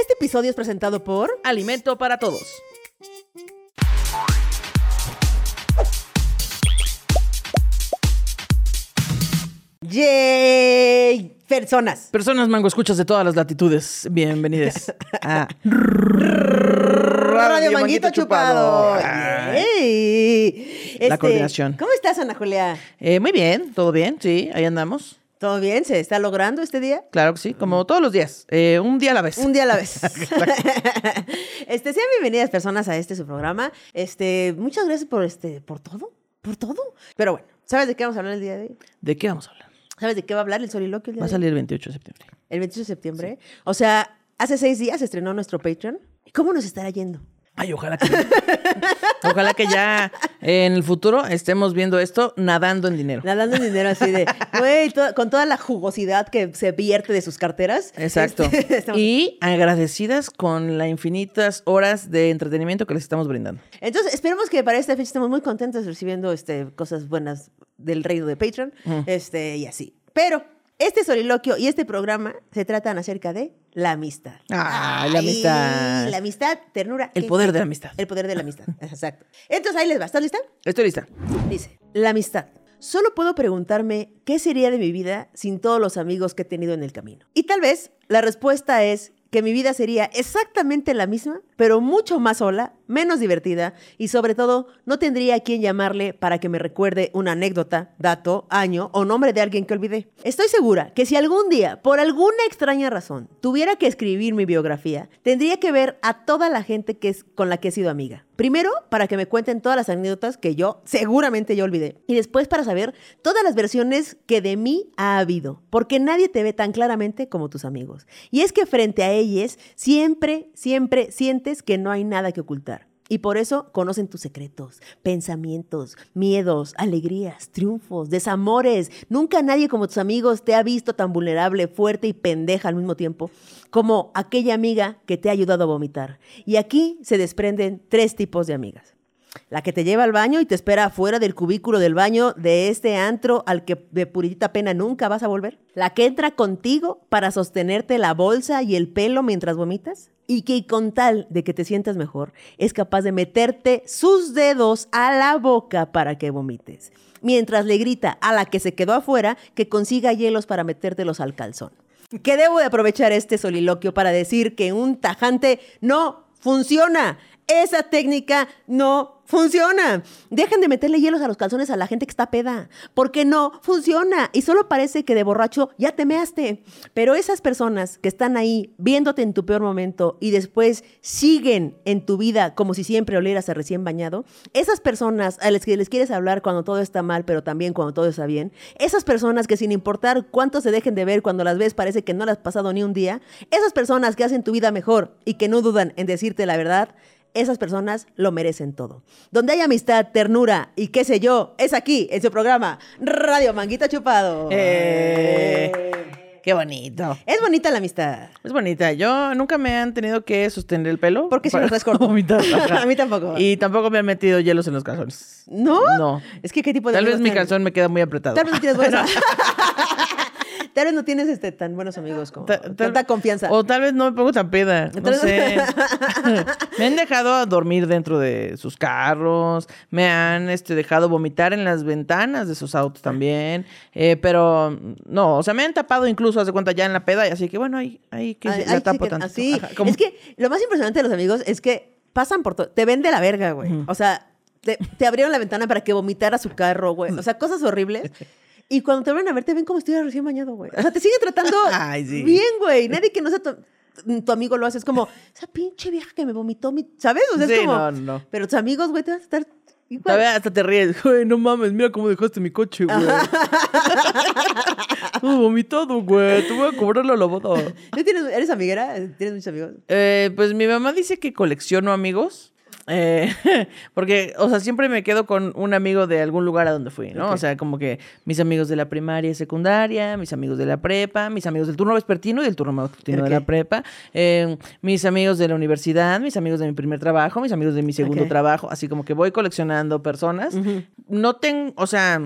Este episodio es presentado por Alimento para todos. Yay Personas. Personas mango escuchas de todas las latitudes. Bienvenidas a Radio, Manguito, Chupado. Yay. La Este, coordinación. ¿Cómo estás, Ana Julia? eh, muy bien, todo bien, sí, ahí andamos. ¿Todo bien? ¿Se está logrando este día? Claro que sí, como todos los días, eh, un día a la vez. Un día a la vez. este, sean bienvenidas personas a este su programa. Este, muchas gracias por este, por todo, por todo. Pero bueno, ¿sabes de qué vamos a hablar el día de hoy? ¿De qué vamos a hablar? ¿Sabes de qué va a hablar el soliloquio el día Va a salir el 28 de septiembre. El 28 de septiembre. O sea, hace seis días se estrenó nuestro Patreon. ¿Cómo nos estará yendo? Ay, ojalá que Ojalá que ya en el futuro estemos viendo esto nadando en dinero. Nadando en dinero así de, güey, to- con toda la jugosidad que se vierte de sus carteras. Exacto. Este, estamos- Y agradecidas con las infinitas horas de entretenimiento que les estamos brindando. Entonces, esperemos que para esta fecha estemos muy contentos recibiendo este, cosas buenas del reino de Patreon. Este, y así. Pero este soliloquio y este programa se tratan acerca de la amistad. Ay, la amistad. La amistad, ternura. El ¿qué poder de la amistad. El poder de la amistad. Exacto. Entonces ahí les va. ¿Estás lista? Estoy lista. Dice, la amistad. Solo puedo preguntarme qué sería de mi vida sin todos los amigos que he tenido en el camino. Y tal vez la respuesta es que mi vida sería exactamente la misma, pero mucho más sola, menos divertida y sobre todo no tendría a quien llamarle para que me recuerde una anécdota, dato, año o nombre de alguien que olvidé. Estoy segura que si algún día, por alguna extraña razón, tuviera que escribir mi biografía, tendría que ver a toda la gente que es, con la que he sido amiga. Primero, para que me cuenten todas las anécdotas que yo seguramente yo olvidé. Y después para saber todas las versiones que de mí ha habido. Porque nadie te ve tan claramente como tus amigos. Y es que frente a ellos siempre, siempre sientes que no hay nada que ocultar. Y por eso conocen tus secretos, pensamientos, miedos, alegrías, triunfos, desamores. Nunca nadie como tus amigos te ha visto tan vulnerable, fuerte y pendeja al mismo tiempo como aquella amiga que te ha ayudado a vomitar. Y aquí se desprenden tres tipos de amigas. La que te lleva al baño y te espera afuera del cubículo del baño de este antro al que de puritita pena nunca vas a volver. La que entra contigo para sostenerte la bolsa y el pelo mientras vomitas. Y que con tal de que te sientas mejor, es capaz de meterte sus dedos a la boca para que vomites. Mientras le grita a la que se quedó afuera que consiga hielos para metértelos al calzón. Que debo de aprovechar este soliloquio para decir que un tajante no funciona. Esa técnica no funciona. Dejen de meterle hielos a los calzones a la gente que está peda, porque no funciona y solo parece que de borracho ya te measte. Pero esas personas que están ahí viéndote en tu peor momento y después siguen en tu vida como si siempre olieras a recién bañado, esas personas a las que les quieres hablar cuando todo está mal, pero también cuando todo está bien, esas personas que sin importar cuánto se dejen de ver cuando las ves parece que no las has pasado ni un día, esas personas que hacen tu vida mejor y que no dudan en decirte la verdad, esas personas lo merecen todo. Donde hay amistad, ternura y qué sé yo, es aquí, en su programa Radio Manguito Chupado. Eh, qué bonito. Es bonita la amistad. Es bonita. Yo nunca me han tenido que sostener el pelo. Porque si lo traes corto. A mí tampoco. Y tampoco me han metido hielos en los calzones. ¿No? No. Es que qué tipo de Tal vez mi calzón me queda muy apretado. Tal vez no tienes buenos Tal vez no tienes este, tan buenos amigos como Ta- tal- tanta confianza. O tal vez no me pongo tan peda. No sé. me han dejado dormir dentro de sus carros. Me han este, dejado vomitar en las ventanas de sus autos también. Eh, pero no, o sea, me han tapado incluso, hace cuenta, ya en la peda. Y así que bueno, ahí, ahí que Ay, la ay, sí tapo que- tanto. así. Ajá, Es que lo más impresionante de los amigos es que pasan por todo. Te ven de la verga, güey. O sea, te, te abrieron la ventana para que vomitara su carro, güey. O sea, cosas horribles. Y cuando te vuelven a ver, te ven como si recién bañado, güey. O sea, te siguen tratando Ay, sí. bien, güey. Nadie que no sea tu, tu amigo lo hace. Es como, esa pinche vieja que me vomitó mi... ¿Sabes? O sea, es Sí, como... no, no. Pero tus amigos, güey, te vas a estar... igual. Todavía hasta te ríes. Güey, no mames, mira cómo dejaste mi coche, güey. Todo vomitado, güey. Te voy a cobrar la lavada. ¿No tienes, ¿Eres amiguera? ¿Tienes muchos amigos? Eh, pues mi mamá dice que colecciono amigos. Eh, porque, o sea, siempre me quedo con un amigo de algún lugar a donde fui, ¿no? O sea, como que mis amigos de la primaria y secundaria, mis amigos de la prepa, mis amigos del turno vespertino y del turno matutino de la prepa, eh, mis amigos de la universidad, mis amigos de mi primer trabajo, mis amigos de mi segundo trabajo, así como que voy coleccionando personas. No tengo, o sea,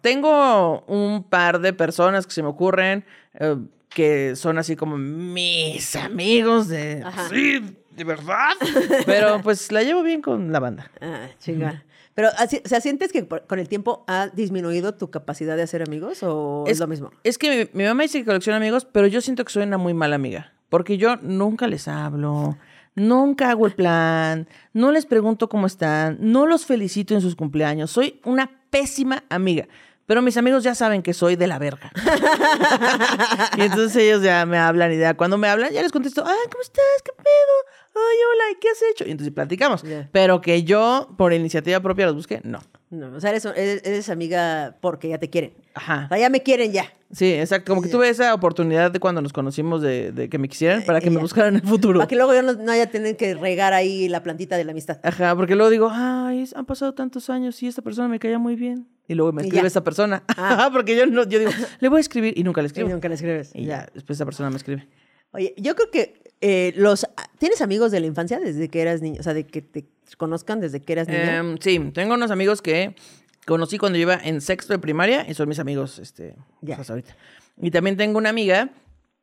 tengo un par de personas que se me ocurren. eh, que son así como mis amigos de... Ajá. Sí, de verdad. Pero pues la llevo bien con la banda. Ah, chinga. Pero, así- o sea, ¿sientes que con el tiempo ha disminuido tu capacidad de hacer amigos o es, lo mismo? Es que mi, mi mamá dice que colecciona amigos, pero yo siento que soy una muy mala amiga. Porque yo nunca les hablo, nunca hago el plan, no les pregunto cómo están, no los felicito en sus cumpleaños. Soy una pésima amiga. Pero mis amigos ya saben que soy de la verga. y entonces ellos ya me hablan y ya cuando me hablan ya les contesto, ay, ¿cómo estás? ¿Qué pedo? Ay, hola, ¿y qué has hecho? Y entonces platicamos. Pero que yo, por iniciativa propia, los busque, no. No, o sea, eres, eres- eres amiga porque ya te quieren. Ajá. O sea, ya me quieren ya. Sí, exacto. Como que tuve esa oportunidad de cuando nos conocimos de, de que me quisieran para que Eh, me buscaran en el futuro. Para que luego yo no, no haya tener que regar ahí la plantita de la amistad. Ajá, porque luego digo, ay, han pasado tantos años y esta persona me caía muy bien. Y luego me Y escribe esa persona. Ah. porque yo no, yo digo, le voy a escribir y nunca le Y escribo. nunca le escribes. Y ya, después esa persona me escribe. Oye, yo creo que eh, los... ¿Tienes amigos de la infancia desde que eras niño? O sea, de que te conozcan desde que eras niña. Em, sí, tengo unos amigos que conocí cuando yo iba en sexto de primaria y son mis amigos, este, Ya. pues, hasta ahorita. Y también tengo una amiga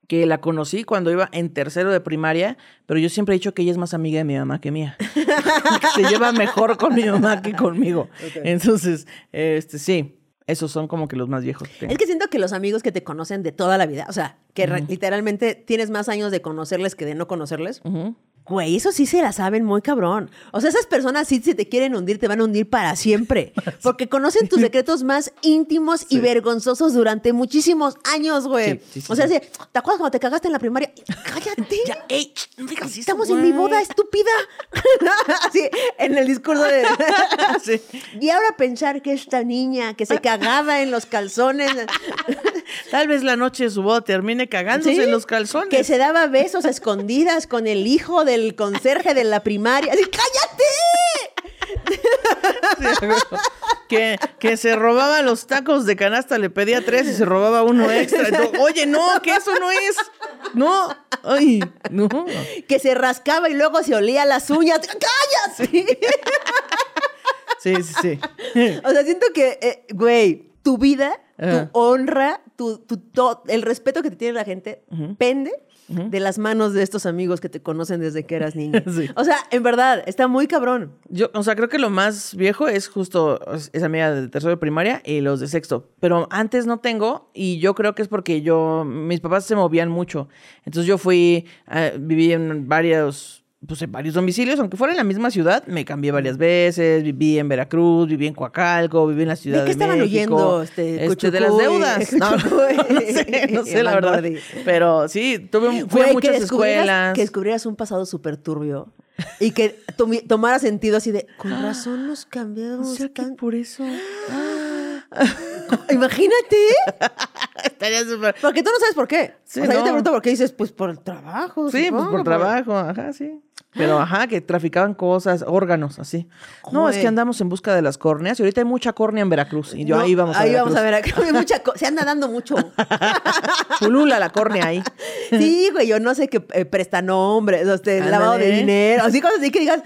que la conocí cuando iba en tercero de primaria, pero yo siempre he dicho que ella es más amiga de mi mamá que mía. que se lleva mejor con mi mamá que conmigo. Ok. Entonces, este, sí, esos son como que los más viejos. que. Es que siento que los amigos que te conocen de toda la vida, o sea, que literalmente tienes más años de conocerles que de no conocerles. Güey, eso sí se la saben muy cabrón. O sea, esas personas sí si te quieren hundir, te van a hundir para siempre. Porque conocen tus secretos más íntimos y vergonzosos durante muchísimos años, güey. Sí, sí, sí, o sea, ¿te acuerdas cuando te cagaste en la primaria? ¡Cállate! Ya, ey, no Estamos en mi boda, estúpida. Así, en el discurso de... Sí. Y ahora pensar que esta niña que se cagaba en los calzones... Tal vez la noche su boda termine cagándose ¿Sí? en los calzones. Que se daba besos a escondidas con el hijo del conserje de la primaria. Así, ¡cállate! que, que se robaba los tacos de canasta, le pedía tres y se robaba uno extra. Entonces, Oye, no, que eso no es. No, ay, no. Que se rascaba y luego se olía las uñas. ¡Cállate! Sí, sí, sí. O sea, siento que, eh, güey, tu vida, Tu honra, tu, tu to- el respeto que te tiene la gente pende de las manos de estos amigos que te conocen desde que eras niño. Sí. O sea, en verdad, está muy cabrón. Yo, o sea, creo que lo más viejo es justo es- esa amiga de tercero de primaria y los de sexto. Pero antes no tengo y yo creo que es porque yo, mis papás se movían mucho. Entonces yo fui, eh, viví en varios, pues en varios domicilios, aunque fuera en la misma ciudad, me cambié varias veces, viví en Veracruz, viví en Coacalco, viví en la Ciudad ¿De de, qué estaban México. huyendo? Este, Este, de las deudas. No, sé, no sé la verdad. Pero sí, tuve, fui a que muchas escuelas. que descubrieras un pasado súper turbio y que tomara sentido así de, con razón nos O cambiamos que tan-". por eso. Imagínate, Estaría súper. porque tú no sabes por qué. Sí, o sea, yo te pregunto por qué dices, pues por el trabajo. Sí, pues por trabajo, ajá, sí. Pero ajá, que traficaban cosas, órganos, así. No, es que andamos en busca de las córneas y ahorita hay mucha córnea en Veracruz. Y yo No, ahí vamos a ahí Veracruz. vamos a ver. acá hay mucha se anda dando mucho. Pulula la córnea ahí. Sí, güey, yo no sé qué eh, prestanombres, este, Ándale. lavado de dinero, así cosas así que digas,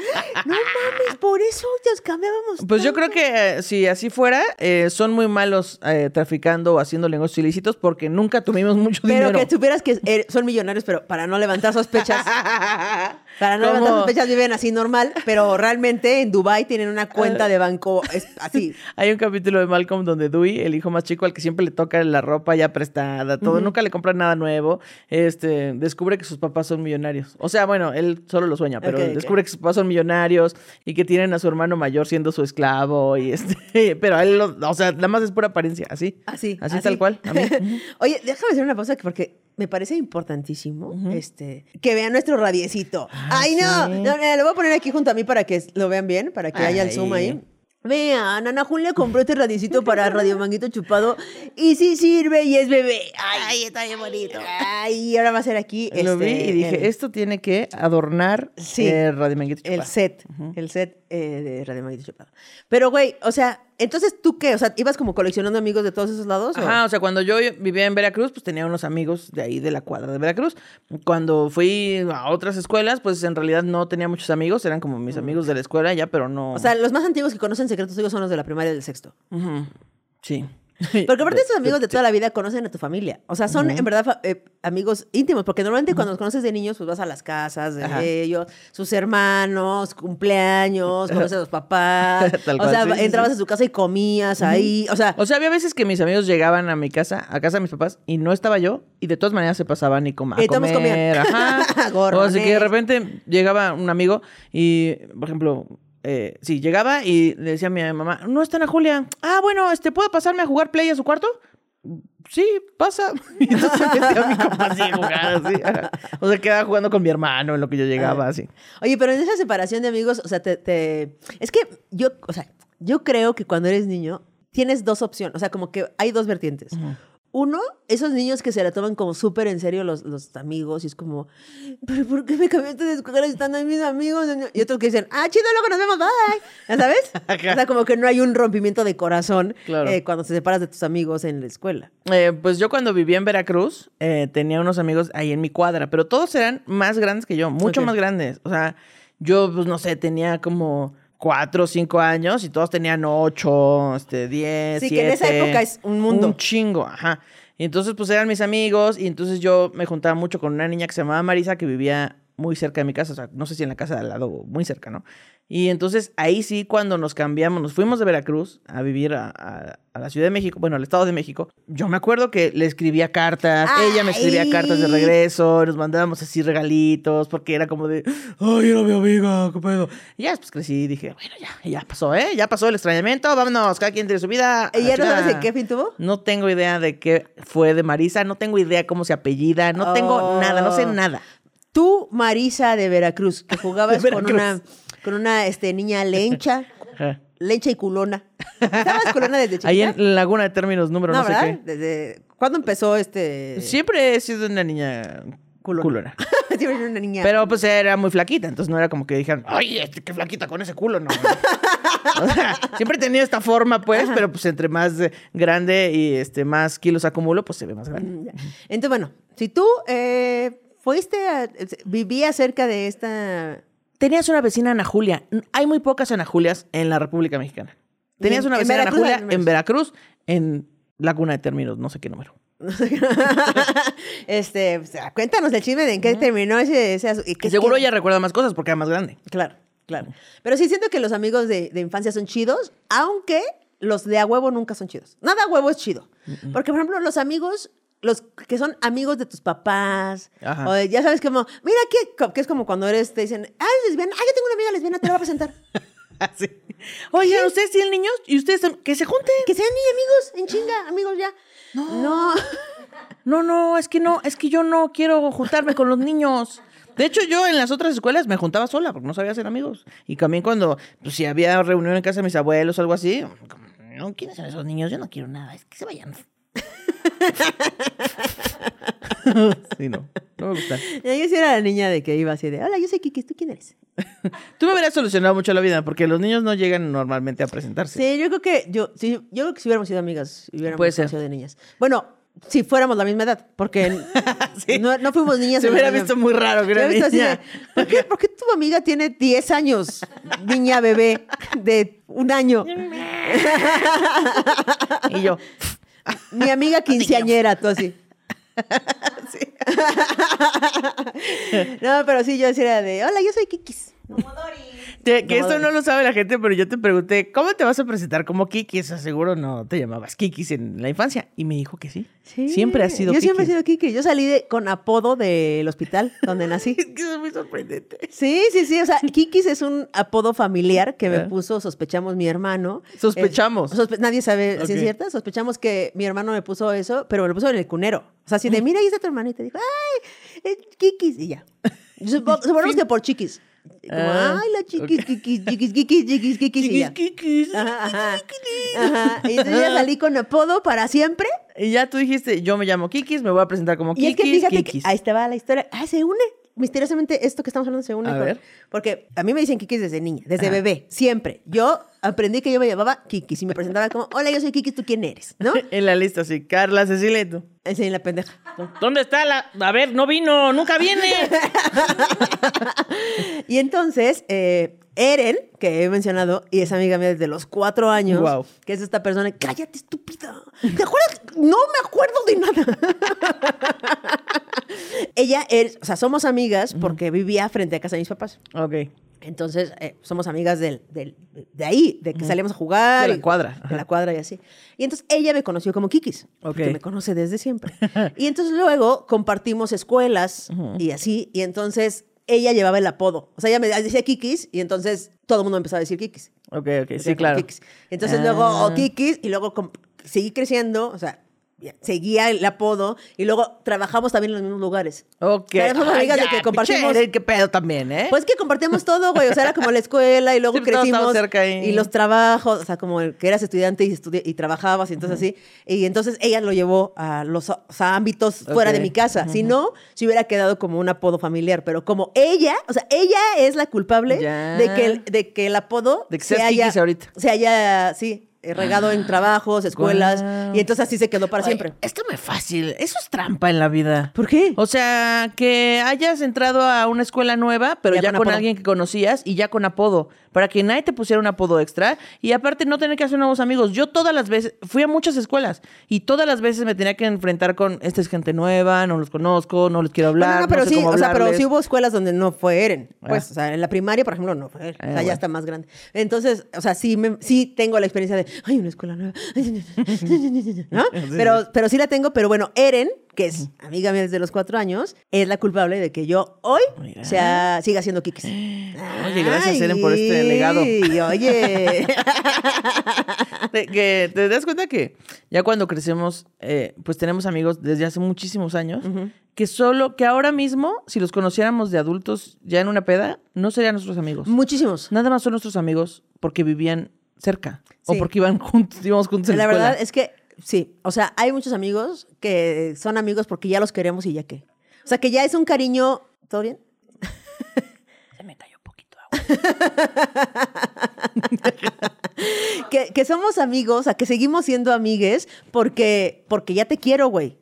no mames, por eso nos cambiábamos. Pues yo creo tanto". que eh, si así fuera, eh, son muy malos eh, traficando o haciendo negocios ilícitos porque nunca tuvimos mucho Pero dinero. que supieras que son millonarios, pero para no levantar sospechas. Para no levantar ¿Cómo? sospechas viven así normal, pero realmente en Dubai tienen una cuenta de banco es- así. Hay un capítulo de Malcolm donde Dewey, el hijo más chico al que siempre le toca la ropa ya prestada, todo, nunca le compran nada nuevo, este, descubre que sus papás son millonarios. O sea, bueno, él solo lo sueña, pero descubre que sus papás son millonarios y que tienen a su hermano mayor siendo su esclavo y este, pero él, lo- o sea, nada más es pura apariencia, así. Así. Así, tal cual. a mí. Oye, déjame hacer una pausa que- porque me parece importantísimo este, que vean nuestro radiecito. ¡Ay, no! Ah, sí. no, mira, lo voy a poner aquí junto a mí para que lo vean bien, para que haya el Ay. zoom ahí. Vean, Ana Julia compró este radiecito para Radio Manguito Chupado y sí sirve y es bebé. Ay, está bien bonito. Ay, ahora va a ser aquí. Lo vi este, y dije, el- esto tiene que adornar Sí. eh, Radio Manguito El Chupado. set, el set eh, de Radio Manguito Chupado. Pero, güey, o sea, entonces, ¿tú qué? O sea, ¿ibas como coleccionando amigos de todos esos lados? Ajá, o sea, cuando yo vivía en Veracruz, pues tenía unos amigos de ahí de la cuadra de Veracruz. Cuando fui a otras escuelas, pues en realidad no tenía muchos amigos, eran como mis amigos de la escuela ya, pero no. O sea, los más antiguos que conocen secretos tuyos son los de la primaria y del sexto. Ujú. sí. Porque aparte esos amigos de toda la vida conocen a tu familia. O sea, son en verdad eh, amigos íntimos. Porque normalmente cuando los conoces de niños, pues vas a las casas de Ajá. ellos, sus hermanos, cumpleaños, conoces a los papás. Tal o cual, sea, sí, sí, entrabas sí. a su casa y comías ahí. O sea, O sea, había veces que mis amigos llegaban a mi casa, a casa de mis papás, y no estaba yo, y de todas maneras se pasaban y com a comían. comer. Ajá. o así que de repente llegaba un amigo y, por ejemplo, eh, sí, llegaba y le decía a mi mamá, no está Ana Julia. Ah, bueno, este, ¿puedo pasarme a jugar play a su cuarto? Sí, pasa. Y entonces metía a mi compa así jugar, así. O sea, quedaba jugando con mi hermano en lo que yo llegaba, así. Oye, pero en esa separación de amigos, o sea, te, te- Es que yo, o sea, yo creo que cuando eres niño tienes dos opciones, o sea, como que hay dos vertientes. Uno, esos niños que se la toman como súper en serio los, los amigos y es como, ¿pero por qué me cambiaste de escuela si están ahí mis amigos? Y otros que dicen, ah, chido, luego nos vemos, bye. ¿Ya sabes? O sea, como que no hay un rompimiento de corazón Claro. eh, cuando te separas de tus amigos en la escuela. Eh, pues yo cuando vivía en Veracruz eh, tenía unos amigos ahí en mi cuadra, pero todos eran más grandes que yo, mucho más grandes. O sea, yo, pues no sé, tenía como cuatro o cinco años y todos tenían ocho, este, diez, Sí, que en esa época es un mundo. Un chingo, ajá. Y entonces, pues eran mis amigos y entonces yo me juntaba mucho con una niña que se llamaba Marisa que vivía muy cerca de mi casa, o sea, no sé si en la casa de al lado, muy cerca, ¿no? Y entonces ahí sí, cuando nos cambiamos, nos fuimos de Veracruz a vivir a, a- a la Ciudad de México, bueno, al Estado de México, yo me acuerdo que le escribía cartas, ella me escribía cartas de regreso, nos mandábamos así regalitos, porque era como de, ay, era mi amiga, qué pedo. Y ya después crecí y dije, bueno, ya, ya pasó, ¿eh? Ya pasó el extrañamiento, vámonos, cada quien tiene su vida. ¿Y ya no sabes chingada". en qué fin tuvo? No tengo idea de qué fue de Marisa, no tengo idea cómo se apellida, no tengo Oh. nada, no sé nada. Tú, Marisa de Veracruz, que jugabas De con una, con una este, niña lencha, lencha y culona. ¿Estabas culona desde chiquita? Ahí en Laguna de Términos, número no, sé Desde... ¿Cuándo empezó este...? qué. Siempre he sido una niña Culona. culona. Siempre era una niña. Pero pues era muy flaquita, entonces no era como que dijeran, ay, este, qué flaquita con ese culo, no. o sea, siempre he tenido esta forma, pues, pero pues entre más eh, grande y este más kilos acumulo, pues se ve más grande. Mm. Entonces, bueno, si tú eh, fuiste a... Vivías cerca de esta... Tenías una vecina Ana Julia. Hay muy pocas Ana Julias en la República Mexicana. Tenías en- una vecina Ana Julia en Veracruz, en Laguna de Términos, no sé qué número. este, o sea, cuéntanos el chisme de en qué terminó ese... ese asu- y Que qué- seguro qué- ella recuerda más cosas porque era más grande. Claro, claro. Pero sí siento que los amigos de, de infancia son chidos, aunque los de a huevo nunca son chidos. Nada a huevo es chido. Porque, por ejemplo, los amigos, los que son amigos de tus papás, Ajá. o de- ya sabes como, mira, que, que es como cuando eres, te dicen, ah, eres lesbiana, ah, yo tengo una amiga lesbiana, te la voy a presentar. Así. Oigan, ¿ustedes tienen niños? ¿Y ustedes que se junten? que sean amigos, en chinga, amigos ya. No. No, no, es que no, es que yo no quiero juntarme con los niños. De hecho, yo en las otras escuelas me juntaba sola porque no sabía hacer amigos. Y también cuando, pues si había reunión en casa de mis abuelos o algo así, como, no, ¿quiénes son esos niños? Yo no quiero nada, es que se vayan. Sí, no, no me gusta. Yo sí era la niña de que iba así de, hola, yo soy Kiki, ¿tú quién eres? Tú me hubieras solucionado mucho la vida porque los niños no llegan normalmente a presentarse. Sí, yo creo que yo, sí, yo creo que si hubiéramos sido amigas, hubiéramos Puede ser. conocido de niñas. Bueno, si fuéramos la misma edad, porque Sí. no, no fuimos niñas. Se hubiera visto muy raro que era hubiera visto así niña. de, ¿por, qué, por qué tu amiga tiene 10 años, niña bebé, de un año? Y yo, Mi amiga quinceañera, tú así. no, pero sí, yo sí era de, hola, yo soy Kikis. Te- que esto no lo sabe la gente, pero yo te pregunté, ¿cómo te vas a presentar como Kikis? Seguro no te llamabas Kikis en la infancia. Y me dijo que sí. Sí, Siempre has sido Yo siempre he sido Kiki. Yo salí de- con apodo del hospital donde nací. Es que eso es muy sorprendente. Sí, sí, sí. O sea, Kikis es un apodo familiar que me Ah. puso, sospechamos, mi hermano. Sospechamos. Es- sospe- nadie sabe si es cierta. Sospechamos que mi hermano me puso eso, pero me lo puso en el cunero. O sea, así de, mira, ahí está tu hermano. Y te dijo, ay, es Kikis. Y ya. Supo- Suponemos que por chiquis. Y Como, Ah, ay, la chiquis, Kikis, chiquis, Kikis, chiquis, Kikis. Y ya. Kikis. Ajá, ajá. Y entonces ya salí con apodo para siempre. Y ya tú dijiste, yo me llamo Kikis, me voy a presentar como Y Kikis. es que fíjate que ahí estaba la historia. Ah, se une. Misteriosamente, esto que estamos hablando se une. A con- ver. Porque a mí me dicen Kikis desde niña, desde Ajá. bebé, siempre. Yo aprendí que yo me llamaba Kikis y me presentaba como, hola, yo soy Kikis, ¿tú quién eres? ¿No? En la lista, sí. Carla, Cecilia tú. Esa es la pendeja. ¿Dónde está la...? A ver, no vino, nunca viene. Y entonces, eh, Eren, que he mencionado, y es amiga mía desde los cuatro años, Guau. que es esta persona, cállate, estúpida. ¿Te acuerdas? No me acuerdo de nada. Ella es, o sea, somos amigas porque vivía frente a casa de mis papás. Ok. Entonces, eh, somos amigas del, del- de ahí, de que salíamos a jugar. De la y- cuadra, De la cuadra y así. Y entonces ella me conoció como Kikis, Ok. que me conoce desde siempre. y entonces luego compartimos escuelas y así. Y entonces ella llevaba el apodo. O sea, ella me decía Kikis y entonces todo el mundo me empezaba a decir Kikis. Ok, ok, sí, claro. Kikis. Entonces Ah. luego oh, Kikis y luego seguí creciendo, o sea, seguía el apodo y luego trabajamos también en los mismos lugares. Ok. Ay, amigas de ya, que compartimos- qué pedo también, ¿eh? Pues que compartíamos todo, güey. O sea, era como la escuela y luego Sí, crecimos. cerca ahí. Y los trabajos, o sea, como el que eras estudiante y, estudi- y trabajabas y entonces así. Y entonces ella lo llevó a los o sea, ámbitos fuera de mi casa. Si no, se hubiera quedado como un apodo familiar. Pero como ella, o sea, ella es la culpable Ya. de que, el, de que el apodo De que se haya, ahorita. se haya, sí, regado en trabajos, escuelas. Y entonces así se quedó para Oye, siempre. Esto me fácil. Eso es trampa en la vida. ¿Por qué? O sea, que hayas entrado a una escuela nueva, pero Ya ya, con alguien que conocías y ya con apodo, para que nadie te pusiera un apodo extra y aparte no tener que hacer nuevos amigos. Yo todas las veces, fui a muchas escuelas y todas las veces me tenía que enfrentar con, esta es gente nueva, no los conozco, no les quiero Bueno, hablar, no, pero no sé sí, o sea, pero sí hubo escuelas donde no fue Eren. Pues, Ah. o sea, en la primaria, por ejemplo, no fue Eren. Ah, o sea, bueno. ya está más grande. Entonces, o sea, sí, me- sí tengo la experiencia de, ay, una escuela nueva. ¿No? Pero, pero sí la tengo, pero bueno, Eren, que es amiga mía desde los cuatro años, es la culpable de que yo hoy Mira. sea, siga siendo Kikis. Oye, gracias, Eren, por este legado. Oye. Que te das cuenta que ya cuando crecemos, eh, pues tenemos amigos desde hace muchísimos años, que solo, que ahora mismo, si los conociéramos de adultos ya en una peda, no serían nuestros amigos. Muchísimos. Nada más son nuestros amigos porque vivían cerca o porque iban juntos, íbamos juntos en la, La escuela. verdad es que sí, o sea, hay muchos amigos que son amigos porque ya los queremos y ya qué. O sea, que ya es un cariño, ¿todo bien? Se me cayó un poquito agua. Que, que somos amigos, o sea, que seguimos siendo amigues porque, porque ya te quiero, güey.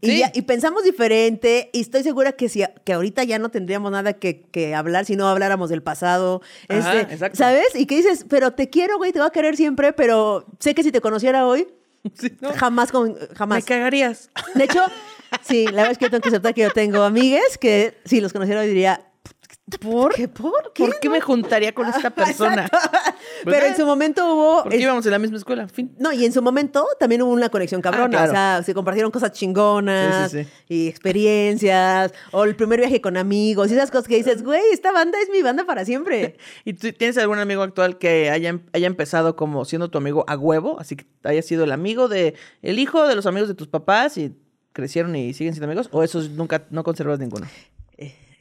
Y, Sí. ya- y pensamos diferente y estoy segura que, si, que ahorita ya no tendríamos nada que, que hablar si no habláramos del pasado. Ajá, Este, exacto. ¿Sabes? Y que dices, pero te quiero, güey, te voy a querer siempre, pero sé que si te conociera hoy, Sí, ¿no? jamás, con, Me jamás. cagarías. De hecho, sí, la verdad es que yo tengo que aceptar que yo tengo amigues que si los conociera hoy diría, ¿por qué? ¿Por qué? ¿Por qué me juntaría con esta persona? Exacto. Pero en su momento hubo... Porque es- íbamos en la misma escuela, fin. no, y en su momento también hubo una conexión cabrona. Ah, claro. O sea, se compartieron cosas chingonas Sí, sí, sí. y experiencias, o el primer viaje con amigos, y esas cosas que dices, güey, esta banda es mi banda para siempre. ¿Y tú tienes algún amigo actual que haya, haya empezado como siendo tu amigo a huevo? Así que haya sido el amigo de, el hijo de los amigos de tus papás y crecieron y siguen siendo amigos? ¿O esos nunca, no conservas ninguno?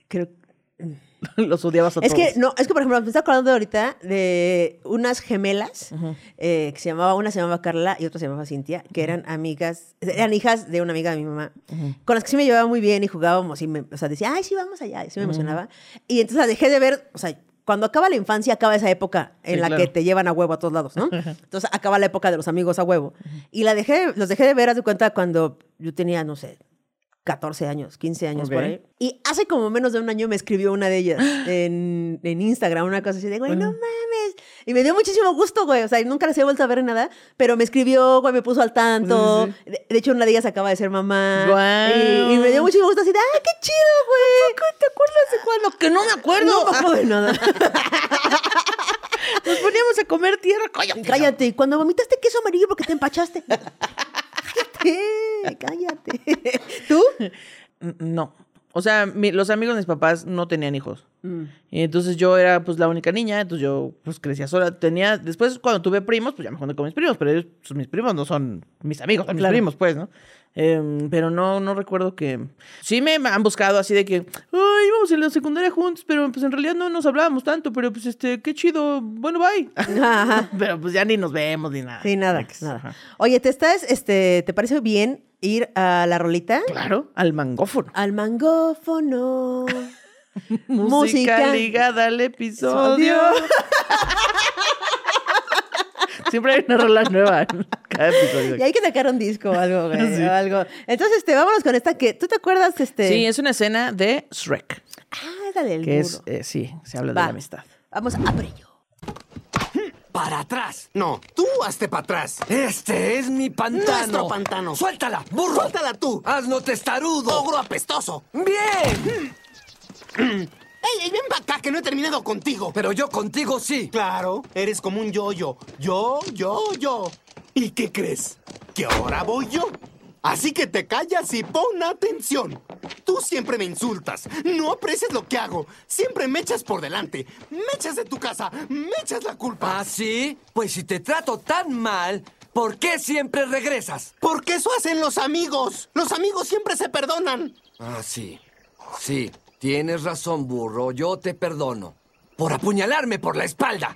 Creo los odiabas a Es todos. que, no, es que, por ejemplo, me estoy acordando ahorita de unas gemelas eh, que se llamaba, una se llamaba Carla y otra se llamaba Cintia, que eran amigas, eran hijas de una amiga de mi mamá, con las que sí me llevaba muy bien y jugábamos y me, o sea, decía, ay, sí, vamos allá, y sí me emocionaba. Y entonces la dejé de ver, o sea, cuando acaba la infancia, acaba esa época en Sí, la claro. que te llevan a huevo a todos lados, ¿no? Entonces acaba la época de los amigos a huevo. Y la dejé, los dejé de ver, haz de cuenta, cuando yo tenía, no sé, 14 años, 15 años por ahí. Y hace como menos de un año me escribió una de ellas en, en Instagram, una cosa así de, güey, no mames. Y me dio muchísimo gusto, güey. O sea, nunca las he vuelto a ver en nada, pero me escribió, güey, me puso al tanto. Sí, sí. De, de hecho, una de ellas acaba de ser mamá. Guau. Y, y me dio muchísimo gusto así de, ¡ay, qué chido, güey! ¿Te acuerdas de cuando? Que no me acuerdo. No me acuerdo de nada. Nos poníamos a comer tierra. Cállate. cállate. Y cuando vomitaste queso amarillo porque te empachaste. cállate, cállate. ¿Tú? No. O sea, mi- los amigos de mis papás no tenían hijos. Mm. Y entonces yo era pues la única niña, entonces yo pues crecía sola. Tenía, después cuando tuve primos, pues ya me junté con mis primos, pero ellos, pues, mis primos no son mis amigos, son mis Claro. primos, pues, ¿no? Em, pero no, no recuerdo que... Sí me han buscado así de que, ay, íbamos en la secundaria juntos, pero pues en realidad no nos hablábamos tanto, pero pues este, qué chido, bueno, bye. Pero pues ya ni nos vemos ni nada. Sí, nada. Oye, ¿te estás, este, te parece bien ir a la rolita? Claro, al mangófono. Al mangófono. Música, ligada al episodio. Siempre hay una rola nueva en cada episodio. Y hay que sacar un disco o algo, güey, Sí. o algo. Entonces, este, vámonos con esta que, ¿tú te acuerdas, este? Sí, es una escena de Shrek, Ah, esa del que es, eh, sí, se habla de la amistad. Vamos a por ello. Para atrás. No, tú hazte para atrás. Este es mi pantano. Nuestro pantano. Suéltala, burro. Suéltala tú. Hazlo testarudo. Ogro apestoso. Bien. ¡Ey, ey, ven para acá que no he terminado contigo! Pero yo contigo sí. Claro, eres como un yo-yo. Yo, yo, yo. ¿Y qué crees? Que ahora voy yo. Así que te callas y pon atención. Tú siempre me insultas. No aprecias lo que hago. Siempre me echas por delante. Me echas de tu casa. Me echas la culpa. ¿Ah, sí? Pues si te trato tan mal, ¿por qué siempre regresas? Porque eso hacen los amigos. Los amigos siempre se perdonan. Ah, sí. Sí, tienes razón, burro. Yo te perdono. Por apuñalarme por la espalda.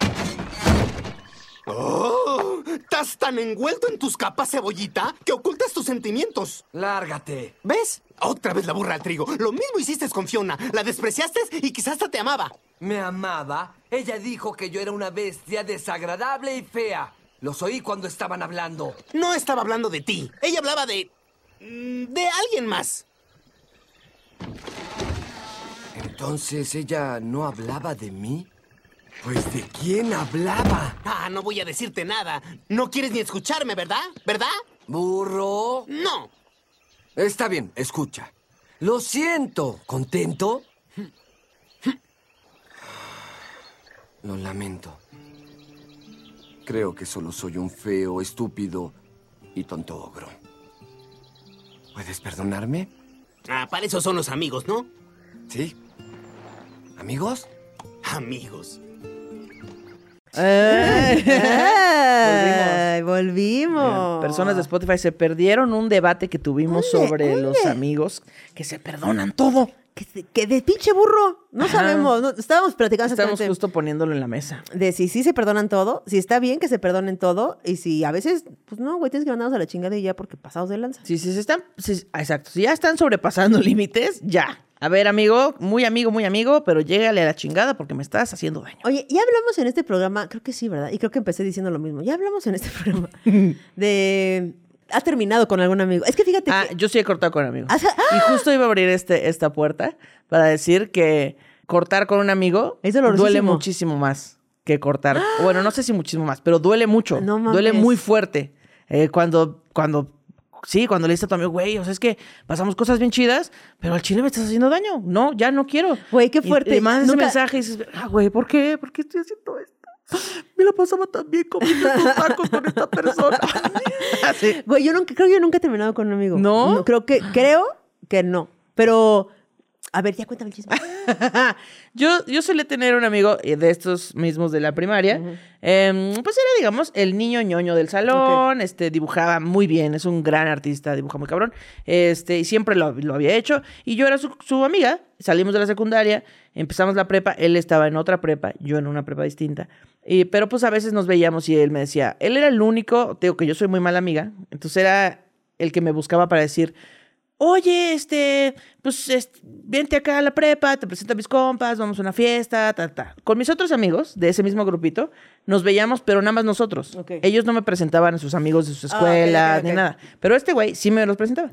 Oh, estás tan envuelto en tus capas, cebollita, que ocultas tus sentimientos. Lárgate. ¿Ves? Otra vez la burra al trigo. Lo mismo hiciste con Fiona. La despreciaste y quizás hasta te amaba. ¿Me amaba? Ella dijo que yo era una bestia desagradable y fea. Los oí cuando estaban hablando. No estaba hablando de ti. Ella hablaba de... mm, de alguien más. Entonces ella no hablaba de mí. Pues de quién hablaba. Ah, no voy a decirte nada. No quieres ni escucharme, ¿verdad? ¿Verdad? Burro. No. Está bien, escucha. Lo siento. ¿Contento? Lo lamento. Creo que solo soy un feo, estúpido y tonto ogro. ¿Puedes perdonarme? Ah, para eso son los amigos, ¿no? ¿Sí? ¿Amigos? Amigos. Ay, ay, volvimos. Personas de Spotify se perdieron un debate que tuvimos sobre los amigos que se perdonan todo. Que, se- que de pinche burro. No Ajá. sabemos. no- estábamos platicando Estamos exactamente justo poniéndolo en la mesa. de si sí se perdonan todo, si está bien que se perdonen todo, y si a veces, pues no, güey, tienes que mandarnos a la chingada y ya porque pasados de lanza. Si, si se están, si- exacto, si ya están sobrepasando límites, ya. A ver, amigo, muy amigo, muy amigo, pero llégale a la chingada porque me estás haciendo daño. Oye, ya hablamos en este programa, creo que sí, ¿verdad? Y creo que empecé diciendo lo mismo. Ya hablamos en este programa de... ¿Ha terminado con algún amigo? Es que fíjate Ah, que... yo sí he cortado con amigos. Ah, sa- Y justo iba a abrir este, esta puerta para decir que cortar con un amigo Es duele muchísimo más que cortar. Bueno, no sé si muchísimo más, pero duele mucho. No mames. duele muy fuerte. Eh, cuando, cuando, sí, cuando le dices a tu amigo, güey, o sea, es que pasamos cosas bien chidas, pero al chile me estás haciendo daño. No, ya no quiero. Güey, qué fuerte. Y, mandas ese Nunca- mensaje y dices, ah, güey, ¿por qué? ¿Por qué estoy haciendo esto? Me la pasaba tan bien comiendo estos tacos con esta persona. Güey, yo nunca, creo que yo nunca he terminado con un amigo. ¿No? creo que, creo que no. Pero, a ver, ya cuéntame el chisme. yo, yo solía tener un amigo eh, de estos mismos de la primaria. Em, pues era, digamos, el niño ñoño del salón. Este, dibujaba muy bien, es un gran artista, dibuja muy cabrón. Este, y siempre lo, lo había hecho. Y yo era su, su amiga. Salimos de la secundaria, empezamos la prepa. Él estaba en otra prepa, yo en una prepa distinta. Y, pero pues a veces nos veíamos y él me decía, él era el único, te digo que yo soy muy mala amiga. Entonces era el que me buscaba para decir, oye, este, pues, este, vente acá a la prepa, te presento a mis compas, vamos a una fiesta, ta, ta. Con mis otros amigos de ese mismo grupito, nos veíamos, pero nada más nosotros. Ok. Ellos no me presentaban a sus amigos de sus Ah, escuelas, ni nada. Pero este güey sí me los presentaba.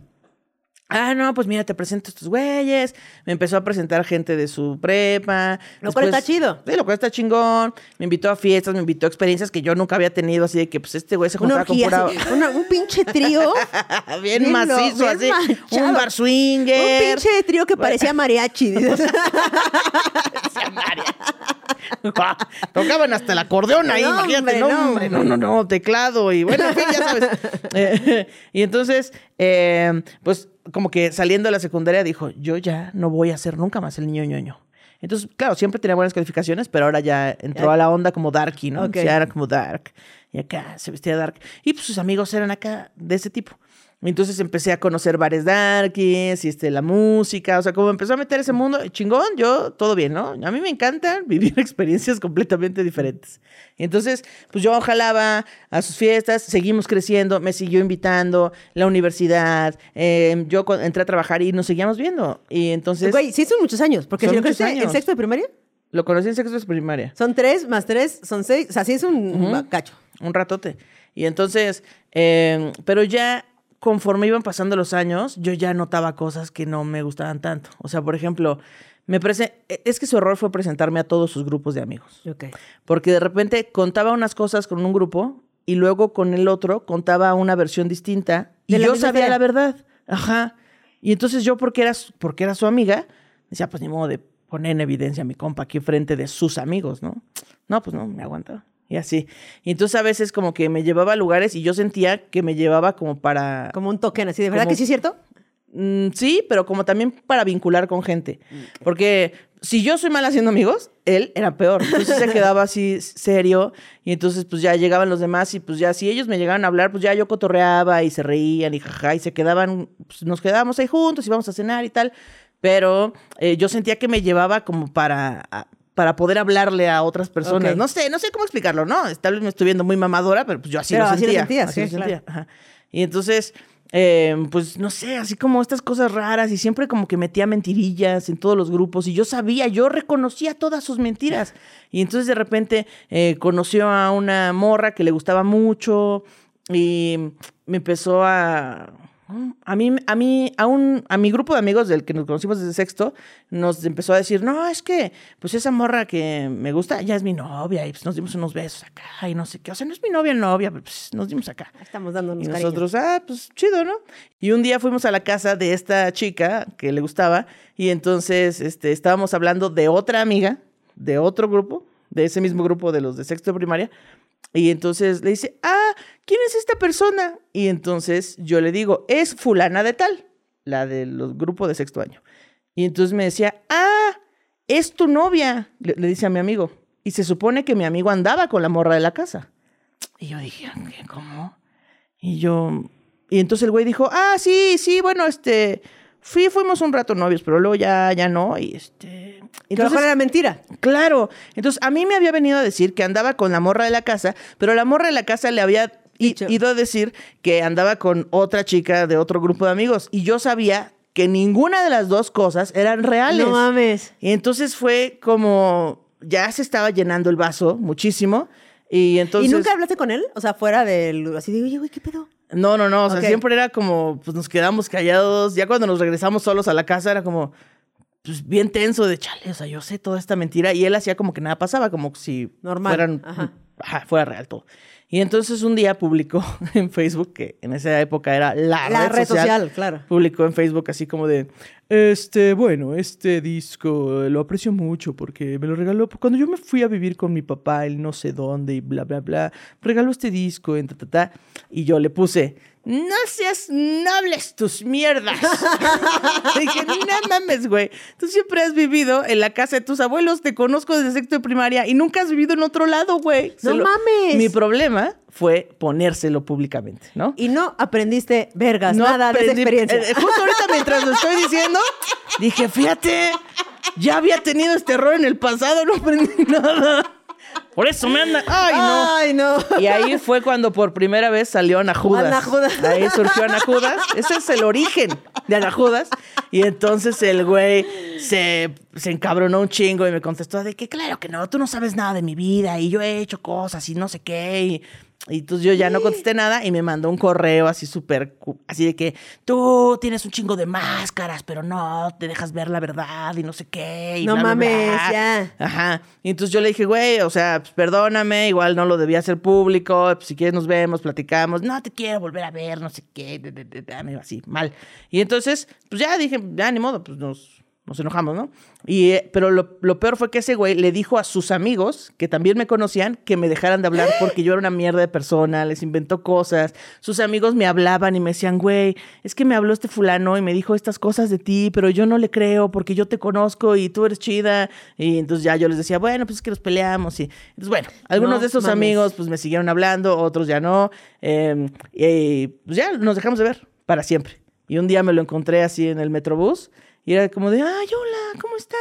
Ah, no, pues mira, te presento estos güeyes. Me empezó a presentar gente de su prepa. Lo cual está chido. Sí, lo cual está chingón. Me invitó a fiestas, me invitó a experiencias que yo nunca había tenido, así de que pues este güey se juntaba con pura... una- un pinche trío. bien, macizo, bien así. manchado. Un bar swinger. Un pinche trío que parecía mariachi. Tocaban hasta el acordeón ahí, No, imagínate. hombre, no, no, hombre, hombre. no, no, no, teclado y bueno, en fin, ya sabes. Eh, y entonces, eh, pues como que saliendo de la secundaria dijo, yo ya no voy a ser nunca más el niño ñoño. Entonces, claro, siempre tenía buenas calificaciones, pero ahora ya entró a la onda como darky, ¿no? Ok. Ya era como dark. Y acá se vestía dark. Y pues sus amigos eran acá de ese tipo. Entonces empecé a conocer bares darkies y este, la música, o sea, como empezó a meter ese mundo, chingón, yo, todo bien, ¿no? A mí me encanta vivir experiencias completamente diferentes. Y entonces, pues yo jalaba a sus fiestas, seguimos creciendo, me siguió invitando, la universidad, eh, yo entré a trabajar y nos seguíamos viendo. Y entonces, Güey, sí son muchos años. Porque si lo en sexto de primaria, lo conocí en sexto de primaria. son tres más tres, son seis. O sea, sí es un cacho. un ratote. Y entonces, eh, pero ya conforme iban pasando los años, yo ya notaba cosas que no me gustaban tanto. O sea, por ejemplo, me prese- es que su error fue presentarme a todos sus grupos de amigos. Ok. Porque de repente contaba unas cosas con un grupo y luego con el otro contaba una versión distinta y yo sabía la verdad. Ajá. Y entonces yo, porque era, su- porque era su amiga, decía, pues ni modo de poner en evidencia a mi compa aquí frente de sus amigos, ¿no? No, pues no, me aguantaba. Y así. Y entonces a veces como que me llevaba a lugares y yo sentía que me llevaba como para... Como un token así, ¿de verdad Como- que sí es cierto? Mm, sí, pero como también para vincular con gente. Porque si yo soy mal haciendo amigos, él era peor. Entonces se quedaba así serio y entonces pues ya llegaban los demás y pues ya si ellos me llegaban a hablar, pues ya yo cotorreaba y se reían y jaja y se quedaban, pues nos quedábamos ahí juntos y vamos a cenar y tal. Pero eh, yo sentía que me llevaba como para... a- para poder hablarle a otras personas. No sé, no sé cómo explicarlo, ¿no? Tal vez me estoy viendo muy mamadora, pero pues yo así Pero lo así lo sentía. sentías, así sí, lo sentía. claro. Ajá. Y entonces, eh, pues no sé, así como estas cosas raras y siempre como que metía mentirillas en todos los grupos y yo sabía, yo reconocía todas sus mentiras. Y entonces de repente eh, conoció a una morra que le gustaba mucho y me empezó a... A mí, a mí, a un, a mi grupo de amigos del que nos conocimos desde sexto, nos empezó a decir, no, es que, pues esa morra que me gusta, ya es mi novia, y pues nos dimos unos besos acá, y no sé qué, o sea, no es mi novia, novia, pero pues nos dimos acá. Estamos dándonos Y cariño. nosotros, ah, pues chido, ¿no? Y un día fuimos a la casa de esta chica que le gustaba y entonces este, estábamos hablando de otra amiga, de otro grupo, de ese mismo grupo de los de sexto de primaria. Y entonces le dice, ah, ¿quién es esta persona? Y entonces yo le digo, es fulana de tal, la del grupo de sexto año. Y entonces me decía, ah, es tu novia, le, le dice a mi amigo. Y se supone que mi amigo andaba con la morra de la casa. Y yo dije. ¿Cómo? Y yo, y entonces el güey dijo, ah, sí, sí, bueno, este, fui, fuimos un rato novios, pero luego ya, ya no, y este... Entonces, era mentira. claro, entonces a mí me había venido a decir que andaba con la morra de la casa, pero la morra de la casa le había Dicho. ido a decir que andaba con otra chica de otro grupo de amigos, y yo sabía que ninguna de las dos cosas eran reales. No mames. Y entonces fue como, ya se estaba llenando el vaso muchísimo, y entonces... ¿Y nunca hablaste con él? O sea, fuera del... Así de, oye, güey, ¿qué pedo? No, no, no. O sea, siempre era como, pues nos quedamos callados. Ya cuando nos regresamos solos a la casa era como, pues bien tenso de chale. O sea, yo sé toda esta mentira. Y él hacía como que nada pasaba, como si Normal, fueran, ajá. ajá, fuera real todo. Y entonces un día publicó en Facebook, que en esa época era la, La red, red social, social, claro. Publicó en Facebook así como de, este, bueno, este disco lo aprecio mucho porque me lo regaló cuando yo me fui a vivir con mi papá, él no sé dónde y bla, bla, bla. Regaló este disco en ta, ta, ta. Y yo le puse, no seas nobles tus mierdas. Dije, no mames, güey. Tú siempre has vivido en la casa de tus abuelos, te conozco desde sexto de primaria y nunca has vivido en otro lado, güey. No lo- mames. Mi problema fue ponérselo públicamente, ¿no? Y no aprendiste vergas, No nada de esa experiencia. eh, justo ahorita mientras lo estoy diciendo, dije, fíjate, ya había tenido este error en el pasado, no aprendí nada. Por eso me andan. Ay, no. Ay, no. Y ahí fue cuando por primera vez salió Ana Judas. Ana Judas. Ahí surgió Ana Judas. Ese es el origen de Ana Judas. Y entonces el güey se, se encabronó un chingo y me contestó de que claro que no, tú no sabes nada de mi vida y yo he hecho cosas y no sé qué. Y, y entonces yo ya no contesté nada y me mandó un correo así súper, así de que tú tienes un chingo de máscaras, pero no te dejas ver la verdad y no sé qué. y No bla, mames, bla". ya. Ajá. Y entonces yo le dije, güey, o sea, pues, perdóname, igual no lo debía hacer público, pues, si quieres nos vemos, platicamos, no te quiero volver a ver, no sé qué, así, mal. Y entonces, pues ya dije, ya ni modo, pues nos, nos enojamos, ¿no? Y, eh, pero lo, lo peor fue que ese güey le dijo a sus amigos, que también me conocían, que me dejaran de hablar porque yo era una mierda de persona, les inventó cosas. Sus amigos me hablaban y me decían, güey, es que me habló este fulano y me dijo estas cosas de ti, pero yo no le creo porque yo te conozco y tú eres chida. Y entonces ya yo les decía, bueno, pues es que nos peleamos. Y entonces, bueno, algunos No de esos mames. amigos pues me siguieron hablando, otros ya no. eh, y pues ya nos dejamos de ver para siempre. Y un día me lo encontré así en el Metrobús. Y era como de, ay, hola, ¿cómo estás?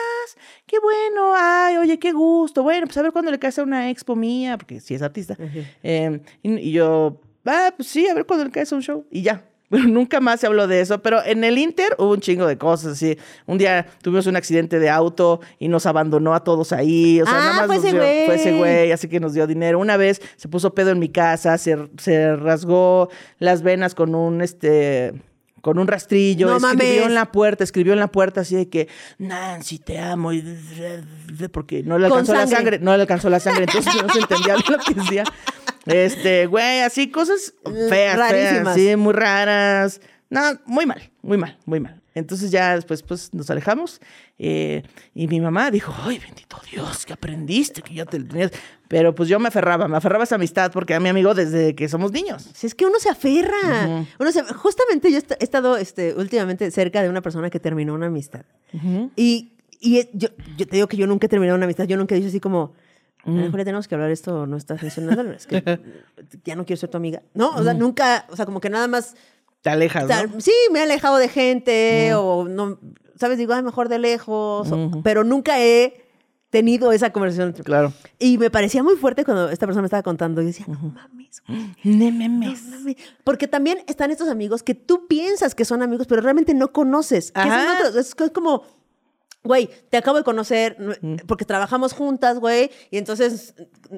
Qué bueno, ay, oye, qué gusto. Bueno, pues a ver cuándo le cae a una expo mía, porque sí es artista. Eh, y, y yo, ah, pues sí, a ver cuándo le cae a un show. Y ya. Pero nunca más se habló de eso. Pero en el Inter hubo un chingo de cosas. Así. Un día tuvimos un accidente de auto y nos abandonó a todos ahí. O sea, Ah, nada más fue nos ese dio- güey. fue ese güey, así que nos dio dinero. Una vez se puso pedo en mi casa, se, se rasgó las venas con un este. Con un rastrillo, No escribió mames. en la puerta, escribió en la puerta así de que Nancy, te amo. y- Porque no le alcanzó la sangre. no le alcanzó la sangre, entonces no se entendía lo que decía. Este, güey, así cosas feas, feas, Rarísimas. sí, muy raras. No, muy mal, muy mal, muy mal. Entonces ya después pues, nos alejamos eh, y mi mamá dijo, ay, bendito Dios, que aprendiste, que ya te tenías. Pero pues yo me aferraba, me aferraba a esa amistad porque era mi amigo desde que somos niños. Si es que uno se aferra. Uno se- justamente yo he estado este, últimamente cerca de una persona que terminó una amistad. Y, y eh, yo, yo te digo que yo nunca he terminado una amistad. Yo nunca he dicho así como, a lo mejor ya tenemos que hablar esto, no está funcionando. Es que ya no quiero ser tu amiga. No, o sea, nunca, o sea, como que nada más. Te alejas, o sea, ¿no? Sí, me he alejado de gente o no, ¿sabes? Digo, ah, mejor de lejos. o- pero nunca he tenido esa conversación. Claro. Y me parecía muy fuerte cuando esta persona me estaba contando. Y decía, no mames. No mames. Porque también están estos amigos que tú piensas que son amigos, pero realmente no conoces. Que son Ajá. otros. Es co- como, güey, te acabo de conocer no- porque trabajamos juntas, güey, y entonces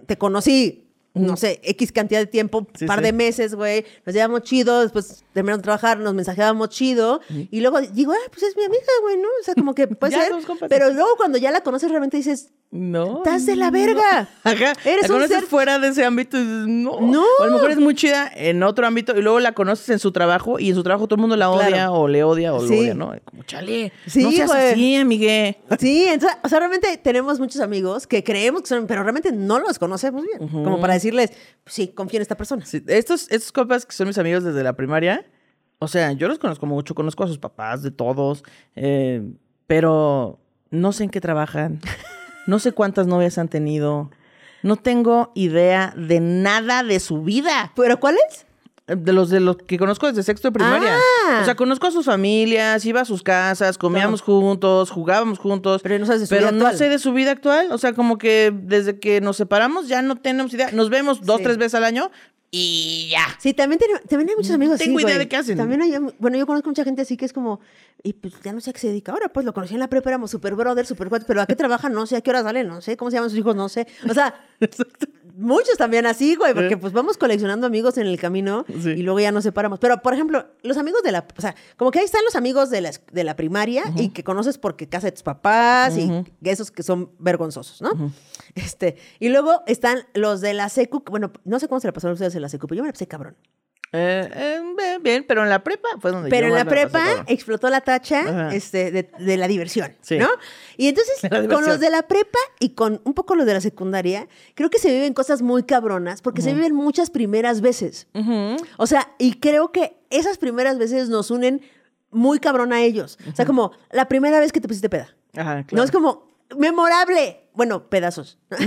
te conocí. No sé, X cantidad de tiempo, Sí, par sí. de meses, güey. Nos llevamos chido, después terminamos de trabajar, nos mensajeábamos chido. Y luego digo, ah, pues es mi amiga, güey, ¿no? O sea, como que puede ser. Pero luego cuando ya la conoces, realmente dices, No. estás de la verga. Ajá. Eres la un ser fuera de ese ámbito y dices, no. No. O a lo mejor es muy chida en otro ámbito y luego la conoces en su trabajo y en su trabajo todo el mundo la odia Claro. o le odia o Sí. lo odia, ¿no? Como, chale, Sí, no seas así, amigue. Sí, entonces, o sea, realmente tenemos muchos amigos que creemos que son, pero realmente no los conocemos bien. Como para decirles, pues sí, confía en esta persona. Sí, estos, estos compas que son mis amigos desde la primaria, o sea, yo los conozco mucho, conozco a sus papás, de todos, eh, pero no sé en qué trabajan, no sé cuántas novias han tenido, no tengo idea de nada de su vida. ¿Pero cuál es? De los de los que conozco desde sexto de primaria. Ah. O sea, conozco a sus familias, iba a sus casas, comíamos juntos, jugábamos juntos. Pero no sabes de su pero vida no actual. sé de su vida actual. O sea, como que desde que nos separamos ya no tenemos idea. Nos vemos dos, Sí. tres veces al año y ya. Sí, también, también hay muchos amigos así, tengo idea güey. de qué hacen. También hay, bueno, yo conozco mucha gente así que es como, y pues ya no sé a qué se dedica ahora, pues lo conocí en la prepa, éramos super brother, super cuates, pero ¿a qué trabaja? No sé, ¿a qué hora sale? No sé, ¿cómo se llaman sus hijos? No sé. O sea, muchos también así, güey, porque pues vamos coleccionando amigos en el camino Sí. y luego ya nos separamos. Pero, por ejemplo, los amigos de la, o sea, como que ahí están los amigos de la, de la primaria y que conoces porque casa de tus papás y esos que son vergonzosos, ¿no? Este, y luego están los de la secu, bueno, no sé cómo se la pasaron ustedes en la secu, pero yo me la pasé cabrón. Eh, eh, bien, pero en la prepa fue donde Pero yo en la pasé, prepa explotó la tacha Ajá. este, de, de la diversión, Sí. ¿no? Y entonces, con los de la prepa y con un poco los de la secundaria, creo que se viven cosas muy cabronas porque se viven muchas primeras veces. O sea, y creo que esas primeras veces nos unen muy cabrón a ellos. O sea, como la primera vez que te pusiste peda. Ajá, No claro. es como memorable. Bueno, pedazos.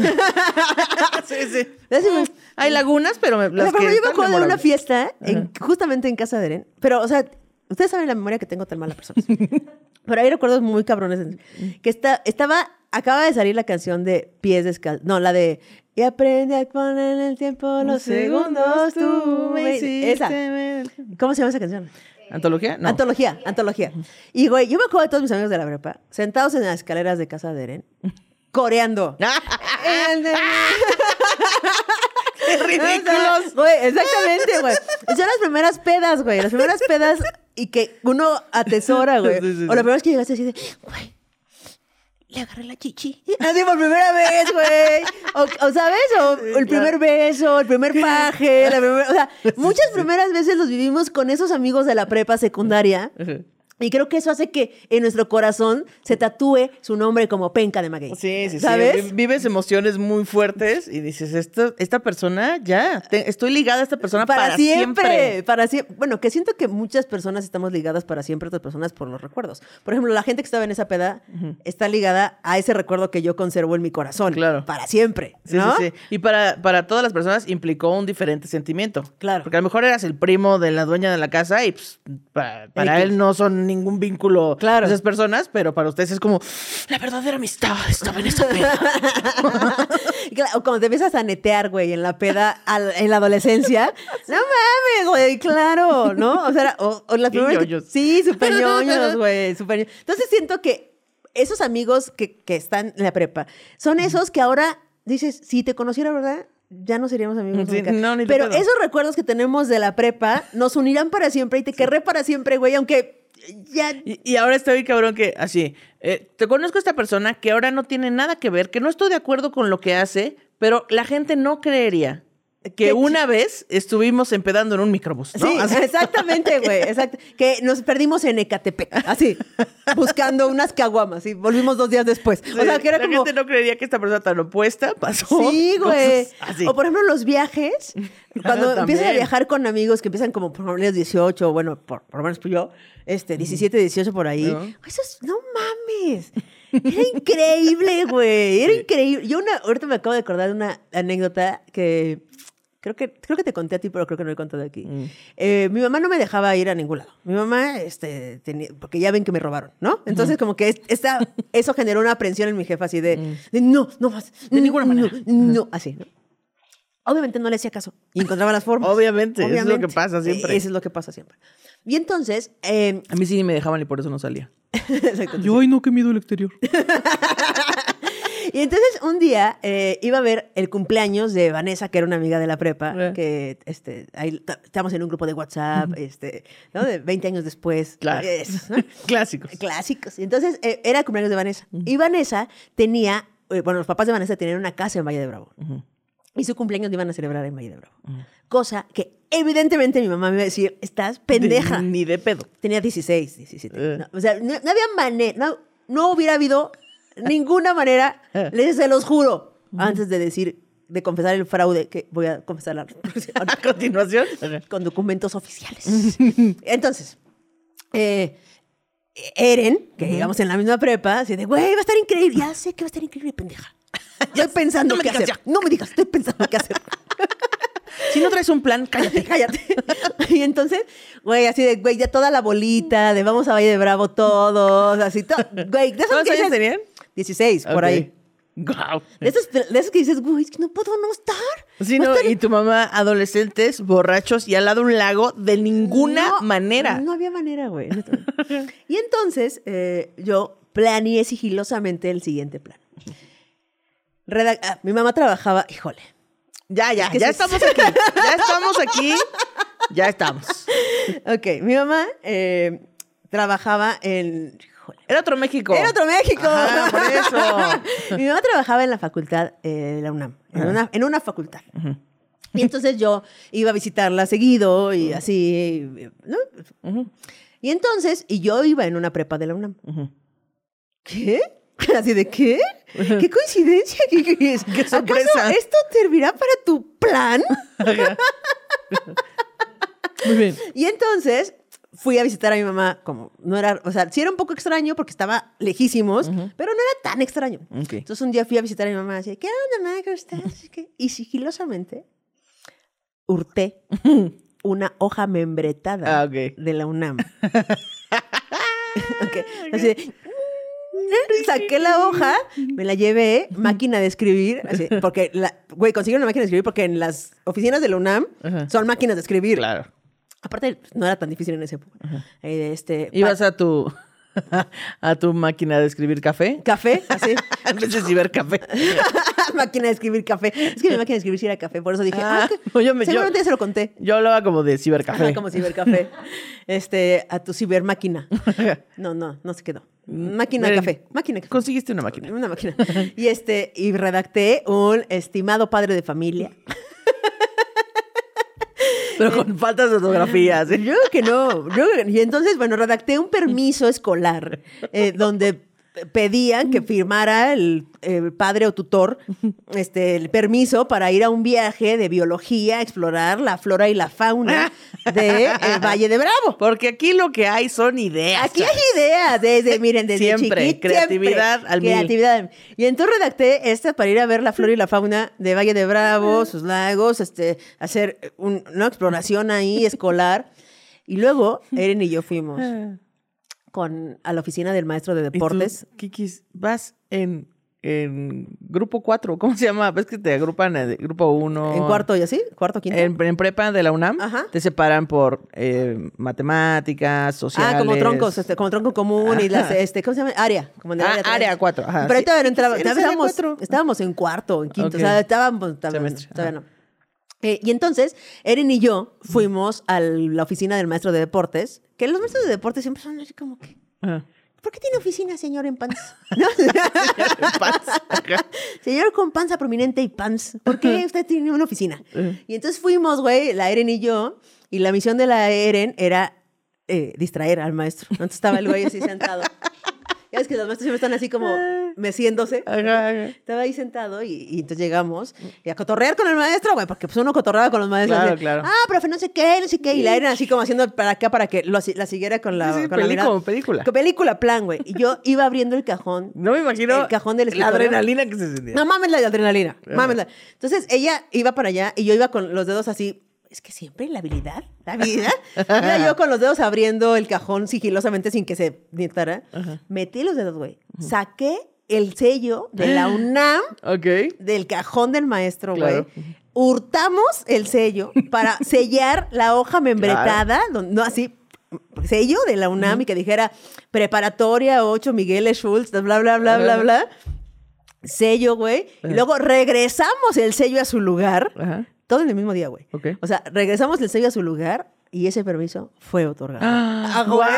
sí, sí. Me- Hay lagunas, pero me, las por que yo me acuerdo de una fiesta, en- justamente en casa de Eren. Pero, o sea, ustedes saben la memoria que tengo tan mala persona. pero hay recuerdos muy cabrones. Que está, estaba, acaba de salir la canción de Pies Descalzos. No, la de Y aprende a poner en el tiempo los segundos tú me Esa. ¿Cómo se llama esa canción? ¿Antología? No. Antología, antología. Y, güey, yo me acuerdo de todos mis amigos de la prepa, sentados en las escaleras de casa de Eren, coreando. El de- ¡Qué ridículos! Güey, exactamente, güey. Son las primeras pedas, güey. Las primeras pedas y que uno atesora, güey. Sí, sí, O sí. la primera vez que llegaste así de, güey, le agarré la chichi. Así por primera vez, güey. O, o, ¿sabes? O el primer beso, el primer paje, la primer- o sea, muchas primeras veces los vivimos con esos amigos de la prepa secundaria. Y creo que eso hace que en nuestro corazón se tatúe su nombre como penca de maguey. Sí, sí, sí. ¿Sabes? Vi- Vives emociones muy fuertes y dices, esta, esta persona ya, te- estoy ligada a esta persona para, para, siempre, siempre. Para siempre. Bueno, que siento que muchas personas estamos ligadas para siempre a otras personas por los recuerdos. Por ejemplo, la gente que estaba en esa peda está ligada a ese recuerdo que yo conservo en mi corazón. Claro. Para siempre. Sí, ¿no? sí, sí. Y para, para todas las personas implicó un diferente sentimiento. Claro. Porque a lo mejor eras el primo de la dueña de la casa y pues, pa- para, X. él no son ningún vínculo Claro. esas personas, pero para ustedes es como la verdadera amistad estaba en esa peda. Claro, O cuando te empiezas a netear, güey, en la peda al- en la adolescencia. No mames, güey, claro, ¿no? O sea, o, o las primeras. ñoños. Sí, súper ñoños, güey, súper ñoños. Entonces siento que esos amigos que, que están en la prepa son esos que ahora dices, si te conociera, ¿verdad? Ya no seríamos amigos. Sí, nunca. no, ni Pero esos recuerdos que tenemos de la prepa nos unirán para siempre y te querré para siempre, güey, aunque ya Y, ahora estoy cabrón que así, eh, te conozco a esta persona que ahora no tiene nada que ver, que no estoy de acuerdo con lo que hace, pero la gente no creería que una vez estuvimos empedando en un microbús, ¿no? Sí, Así. exactamente, güey. Exacto. Que nos perdimos en Ecatepec, así, buscando unas caguamas y volvimos dos días después. o sea, que era la como. gente no creería que esta persona tan opuesta pasó. Sí, güey. O por ejemplo, los viajes. Cuando empiezas a viajar con amigos que empiezan como por ejemplo los 18, bueno, por, por lo menos yo, este, 17, 18 por ahí. Ajá. Eso es, no mames. Era increíble, güey. Era increíble. Yo una, ahorita me acabo de acordar de una anécdota que creo que, creo que te conté a ti, pero creo que no he contado aquí. Mm. Eh, mi mamá no me dejaba ir a ningún lado. Mi mamá, este, tenía, porque ya ven que me robaron, ¿no? Entonces, como que es- esta, eso generó una aprensión en mi jefa así de, de, no, no más. Mm. De ninguna no, manera. No, así, ¿no? Obviamente no le hacía caso y encontraba las formas. Obviamente, eso es lo que pasa siempre. Eso es lo que pasa siempre. Y entonces, eh, A mí sí me dejaban y por eso no salía. Yo, ay, no, qué miedo el exterior. Y entonces un día eh, iba a ver el cumpleaños de Vanessa, que era una amiga de la prepa, Eh. que este, ahí ta- estábamos en un grupo de WhatsApp, este, ¿no? De 20 años después. Claro. Clásicos. Clásicos. Y entonces eh, era el cumpleaños de Vanessa. Y Vanessa tenía, bueno, los papás de Vanessa tenían una casa en Valle de Bravo. Y su cumpleaños lo iban a celebrar en Valle de Bravo. Cosa que evidentemente mi mamá me iba a decir, estás pendeja. De- ni de pedo. Tenía 16, 17. Eh. No, o sea, no, no había manera, no, no hubiera habido ninguna manera, Eh. les se los juro, antes de decir, de confesar el fraude, que voy a confesar A continuación. con documentos oficiales. Entonces, eh, Eren, que íbamos en la misma prepa, así de, güey, va a estar increíble. Ya sé que va a estar increíble, pendeja. Estoy pensando no qué hacer. No me digas, estoy pensando qué hacer. Si no traes un plan, cállate. Cállate. Y entonces, güey, así de, güey, ya toda la bolita, de vamos a Valle de Bravo todos, así, todo. Güey, de esos ¿Cuántos que años dices- tenían? 16, por ahí. Guau. De esos, de esos que dices, güey, es que no puedo no estar. Sí, No no, estar- y tu mamá, adolescentes, borrachos y al lado un lago, de ninguna No, manera. No había manera, güey. y entonces eh, yo planeé sigilosamente el siguiente plan. Redac- ah, mi mamá trabajaba, híjole. Ya, ya, Es que ya estamos aquí. Ya estamos aquí. Ya estamos. Ok, mi mamá eh, trabajaba en. Híjole. Era otro México. Era otro México. Ajá, por eso. Mi mamá trabajaba en la facultad eh, de la UNAM, en una, en una facultad. Y entonces yo iba a visitarla seguido y así, ¿no? Y entonces, y yo iba en una prepa de la UNAM. ¿Qué? ¿Así de qué? ¿Qué coincidencia? ¿Qué, qué es? Qué sorpresa. ¿Acaso esto servirá para tu plan? Muy bien. Y entonces fui a visitar a mi mamá, como no era, o sea, sí era un poco extraño porque estaba lejísimos, pero no era tan extraño. Entonces un día fui a visitar a mi mamá, así, ¿qué onda, mamá? ¿Cómo estás? Y sigilosamente hurté una hoja membretada Ah, de la UNAM. Ok, Así de, Saqué la hoja, me la llevé, máquina de escribir, así, porque, la, güey, conseguí una máquina de escribir porque en las oficinas de la UNAM Ajá. son máquinas de escribir. Claro. Aparte, no era tan difícil en ese época. Eh, este, ¿Ibas a tu, a tu máquina de escribir café? café, así. En vez de cibercafé. máquina de escribir café. Es que mi máquina de escribir sí era café, por eso dije, ah, Ah, que- no, yo me- yo- seguramente ya se lo conté. Yo hablaba como de cibercafé. Ajá, como cibercafé. Este, a tu cibermáquina. No, no, no se quedó. Máquina de café. Máquina de café. Conseguiste una máquina. Una máquina. Y este, y redacté un estimado padre de familia. Pero con faltas de ortografía. ¿sí? Yo creo que no. yo y entonces, bueno, redacté un permiso escolar eh, donde pedían que firmara el, el padre o tutor este, el permiso para ir a un viaje de biología a explorar la flora y la fauna de el Valle de Bravo. Porque aquí lo que hay son ideas. Aquí hay ideas, desde, miren, desde Siempre, creatividad siempre, al mil. creatividad. Y entonces redacté esta para ir a ver la flora y la fauna de Valle de Bravo, sus lagos, este, hacer un- una exploración ahí escolar. Y luego, Eren y yo fuimos. Con, a la oficina del maestro de ¿Y tú, deportes. Kikis, vas en, en grupo 4, ¿cómo se llama? ¿Ves que te agrupan en grupo 1? En cuarto y así, cuarto, quinto. En, en prepa de la UNAM Ajá. te separan por eh, matemáticas, sociales. Ah, como troncos, este, como tronco común y las, este, ¿cómo se llama? Área. Como en el Ah, área, tres. área cuatro, ajá, Pero ahí sí. no entraba, ¿Eres todavía área estábamos, estábamos en cuarto, en quinto, Ok. o sea, estábamos, todavía no. Eh, y entonces, Eren y yo fuimos a la oficina del maestro de deportes, que los maestros de deportes siempre son así como que, Ajá. ¿por qué tiene oficina, señor en pants? ¿No? señor con panza prominente y pants, ¿por qué usted tiene una oficina? Y entonces fuimos, güey, la Eren y yo, y la misión de la Eren era eh, distraer al maestro. Entonces estaba el güey así sentado. Ya es que los maestros siempre están así como meciéndose. Ajá, ajá. Estaba ahí sentado y, y entonces llegamos y a cotorrear con el maestro, güey, porque pues uno cotorreaba con los maestros. Claro, claro. Ah, profe, no sé qué, no sé qué. Y la Eren así como haciendo para acá para que lo, la siguiera con la, Sí, sí, con la mirada. como película. Con película, plan, güey. Y yo iba abriendo el cajón. No me imagino El cajón del la escritorio. adrenalina que se sentía. No mames la adrenalina. Mámela. Entonces ella iba para allá y yo iba con los dedos así. Es que siempre la habilidad, la habilidad. iba yo con los dedos abriendo el cajón sigilosamente sin que se notara. Metí los dedos, güey. Saqué el sello de la UNAM Ok. del cajón del maestro, güey. Claro. Hurtamos el sello para sellar la hoja membretada, no así, sello de la UNAM y que dijera preparatoria 8 Miguel Schultz, bla, bla, bla, bla, Ajá. bla. Sello, güey. Y luego regresamos el sello a su lugar. Ajá. Todo en el mismo día, güey. Ok. O sea, regresamos el sello a su lugar y ese permiso fue otorgado. ¡Ah, güey.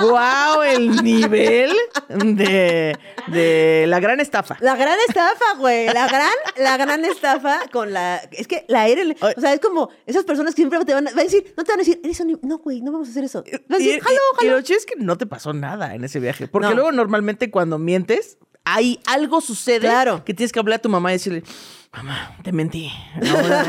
¡Wow! ¡Wow! El nivel de, de la gran estafa. La gran estafa, güey. La gran, la gran estafa con la. Es que la. Ay. O sea, es como esas personas que siempre te van a, decir, no te van a decir, eres un. No, güey, no vamos a hacer eso. Vas a Y, decir, jalo, y- y jalo. lo chido es que no te pasó nada en ese viaje. Porque No. luego normalmente cuando mientes, hay algo sucede Claro. que tienes que hablar a tu mamá y decirle, mamá, te mentí. Ahora,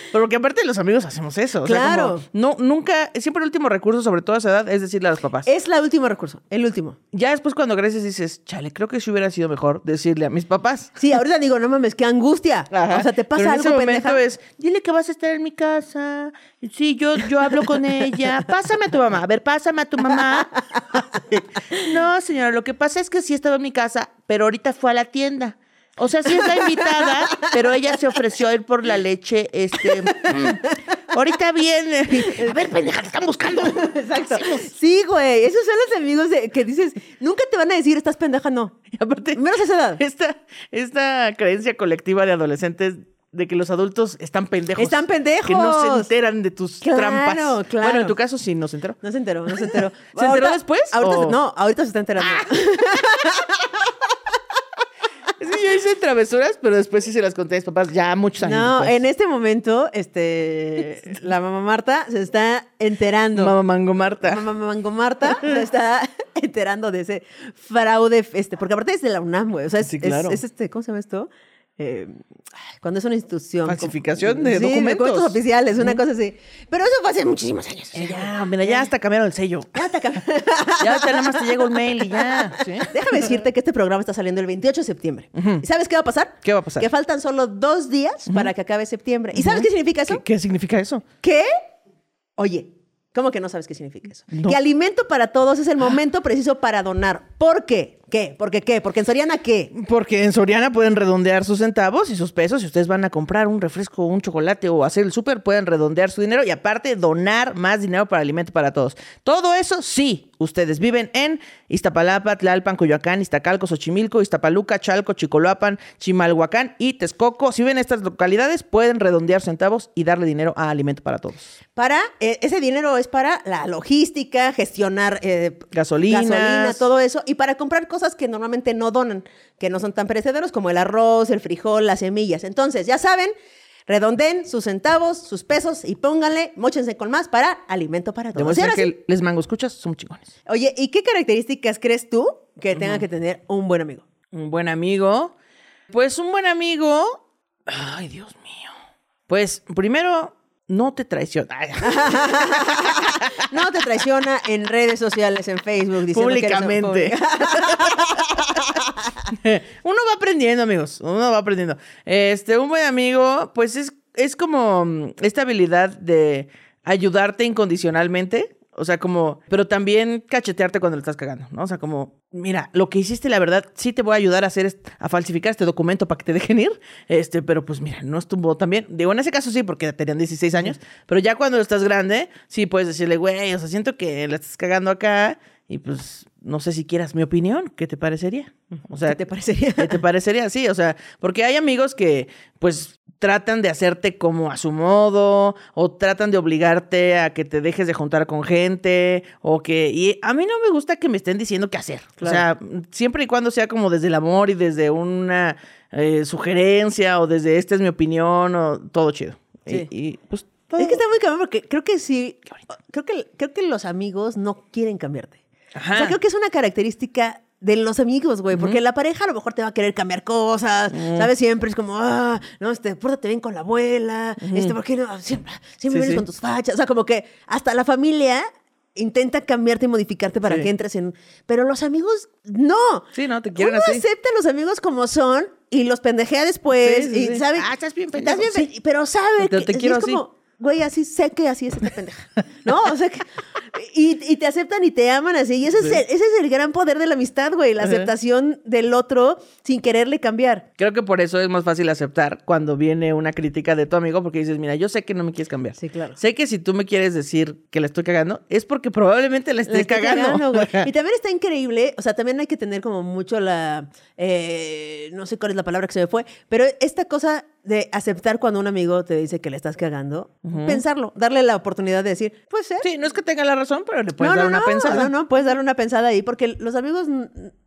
Porque aparte los amigos hacemos eso. O sea, Claro. como, no, nunca, siempre el último recurso, sobre todo a esa edad, es decirle a los papás. Es la último recurso, el último. Ya después cuando creces dices, chale, creo que sí hubiera sido mejor decirle a mis papás. Sí, ahorita digo, no mames, qué angustia. Ajá. O sea, te pasa Pero en algo, ese momento pendeja. es, dile que vas a estar en mi casa. Sí, yo, yo hablo con ella. Pásame a tu mamá. A ver, pásame a tu mamá. no, señora, lo que pasa es que sí estaba en mi casa, pero ahorita fue a la tienda. O sea, sí es la invitada, pero ella se ofreció a ir por la leche, este... mm, ahorita viene. A ver, pendeja, te están buscando. Exacto. Sí, güey. Esos son los amigos de- que dices, nunca te van a decir, estás pendeja, no. Y aparte, Menos esa edad. esta, esta creencia colectiva de adolescentes de que los adultos están pendejos. Están pendejos. Que no se enteran de tus Claro, trampas. claro. Bueno, en tu caso sí nos enteró. No se enteró, no se enteró. ¿Se enteró después, Ahorita, o? No, ahorita se está enterando. Sí, yo hice travesuras, pero después sí se las conté a mis papás ya muchos años No, después. en este momento, este, la mamá Marta se está enterando. Mamá Mango Marta. Mamá Mango Marta se está enterando de ese fraude, este, porque aparte es de la UNAM, güey. O sea, es, Sí, es- claro. es este, ¿cómo se llama esto? Eh, cuando es una institución. Falsificación como- de Sí, documentos. oficiales, una cosa así. Pero eso fue hace muchísimos años. Eh, Ya, mira, ya hasta cambiaron el sello. Ya te acab- Ya ahorita nada más te llega un mail y ya. ¿sí? Déjame decirte que este programa está saliendo el 28 de septiembre. ¿Y sabes qué va a pasar? ¿Qué va a pasar? Que faltan solo dos días para que acabe septiembre. ¿Y sabes qué significa eso? ¿Qué, qué significa eso? ¿Qué? Oye, ¿cómo que no sabes qué significa eso? No. Que alimento para todos es el momento preciso para donar. ¿Por qué? ¿Qué? ¿Por qué qué? Porque en Soriana, ¿qué? Porque en Soriana pueden redondear sus centavos y sus pesos. Si ustedes van a comprar un refresco, un chocolate o hacer el súper, pueden redondear su dinero y aparte donar más dinero para alimento para todos. Todo eso sí, ustedes viven en Iztapalapa, Tlalpan, Coyoacán, Iztacalco, Xochimilco, Iztapaluca, Chalco, Chicoloapan, Chimalhuacán y Texcoco. Si viven en estas localidades, pueden redondear centavos y darle dinero a alimento para todos. Para, eh, ese dinero es para la logística, gestionar eh, gasolina, todo eso, y para comprar cosas que normalmente no donan, que no son tan perecederos como el arroz, el frijol, las semillas. Entonces, ya saben, redondeen sus centavos, sus pesos y pónganle, móchense con más para alimento para todos. Sí, que les mango escuchas, son chingones. Oye, ¿y qué características crees tú que tenga que tener un buen amigo? Un buen amigo. Pues un buen amigo. Ay, Dios mío. Pues primero, no te traiciona. No te traiciona en redes sociales, en Facebook, diciendo que eres un Públicamente. Uno va aprendiendo, amigos. Uno va aprendiendo. Este, un buen amigo, pues es, es como mm, esta habilidad de ayudarte incondicionalmente. O sea, como, pero también cachetearte cuando le estás cagando, ¿no? O sea, como, mira, lo que hiciste, la verdad, sí te voy a ayudar a hacer, a falsificar este documento para que te dejen ir. Este, pero pues mira, no estuvo tan bien. Digo, en ese caso sí, porque tenían 16 años, pero ya cuando estás grande, sí puedes decirle, güey, o sea, siento que la estás cagando acá y pues no sé si quieras mi opinión, ¿qué te parecería? O sea, ¿Qué te parecería? ¿Qué te parecería? Sí, o sea, porque hay amigos que, pues, tratan de hacerte como a su modo, o tratan de obligarte a que te dejes de juntar con gente, o que. Y a mí no me gusta que me estén diciendo qué hacer. O sea, siempre y cuando sea como desde el amor y desde una eh, sugerencia, o desde esta es mi opinión, o todo chido. Y- Sí. Y, pues. todo- Es que está muy cabrón porque creo que sí. Creo que, creo que los amigos no quieren cambiarte. Ajá. O sea, creo que es una característica de los amigos, güey, porque la pareja a lo mejor te va a querer cambiar cosas, ¿sabes? Siempre es como, ah, no, este, pórtate bien con la abuela, este, ¿por qué no? Siempre, siempre Sí, vienes sí. con tus fachas. O sea, como que hasta la familia intenta cambiarte y modificarte para Sí. que entres en... Pero los amigos, no. Sí, no, te quieren Uno así. acepta a los amigos como son y los pendejea después y sabe... Ah, estás bien Estás pendejo. bien Sí. pe- pero sabe Pero que te quiero es así. como, güey, así sé que así es esta pendeja. ¿No? O sea, que- y, y te aceptan y te aman así. Y ese, es, el, ese es el gran poder de la amistad, güey. La Ajá. aceptación del otro sin quererle cambiar. Creo que por eso es más fácil aceptar cuando viene una crítica de tu amigo, porque dices, mira, yo sé que no me quieres cambiar. Sí, claro. Sé que si tú me quieres decir que la estoy cagando, es porque probablemente la esté cagando. y también está increíble, o sea, también hay que tener como mucho la, eh, no sé cuál es la palabra que se me fue, pero esta cosa de aceptar cuando un amigo te dice que le estás cagando, pensarlo, darle la oportunidad de decir, pues ser. Sí, no es que tenga la razón, pero le puedes dar una no, pensada. No, no, puedes dar una pensada ahí, porque los amigos,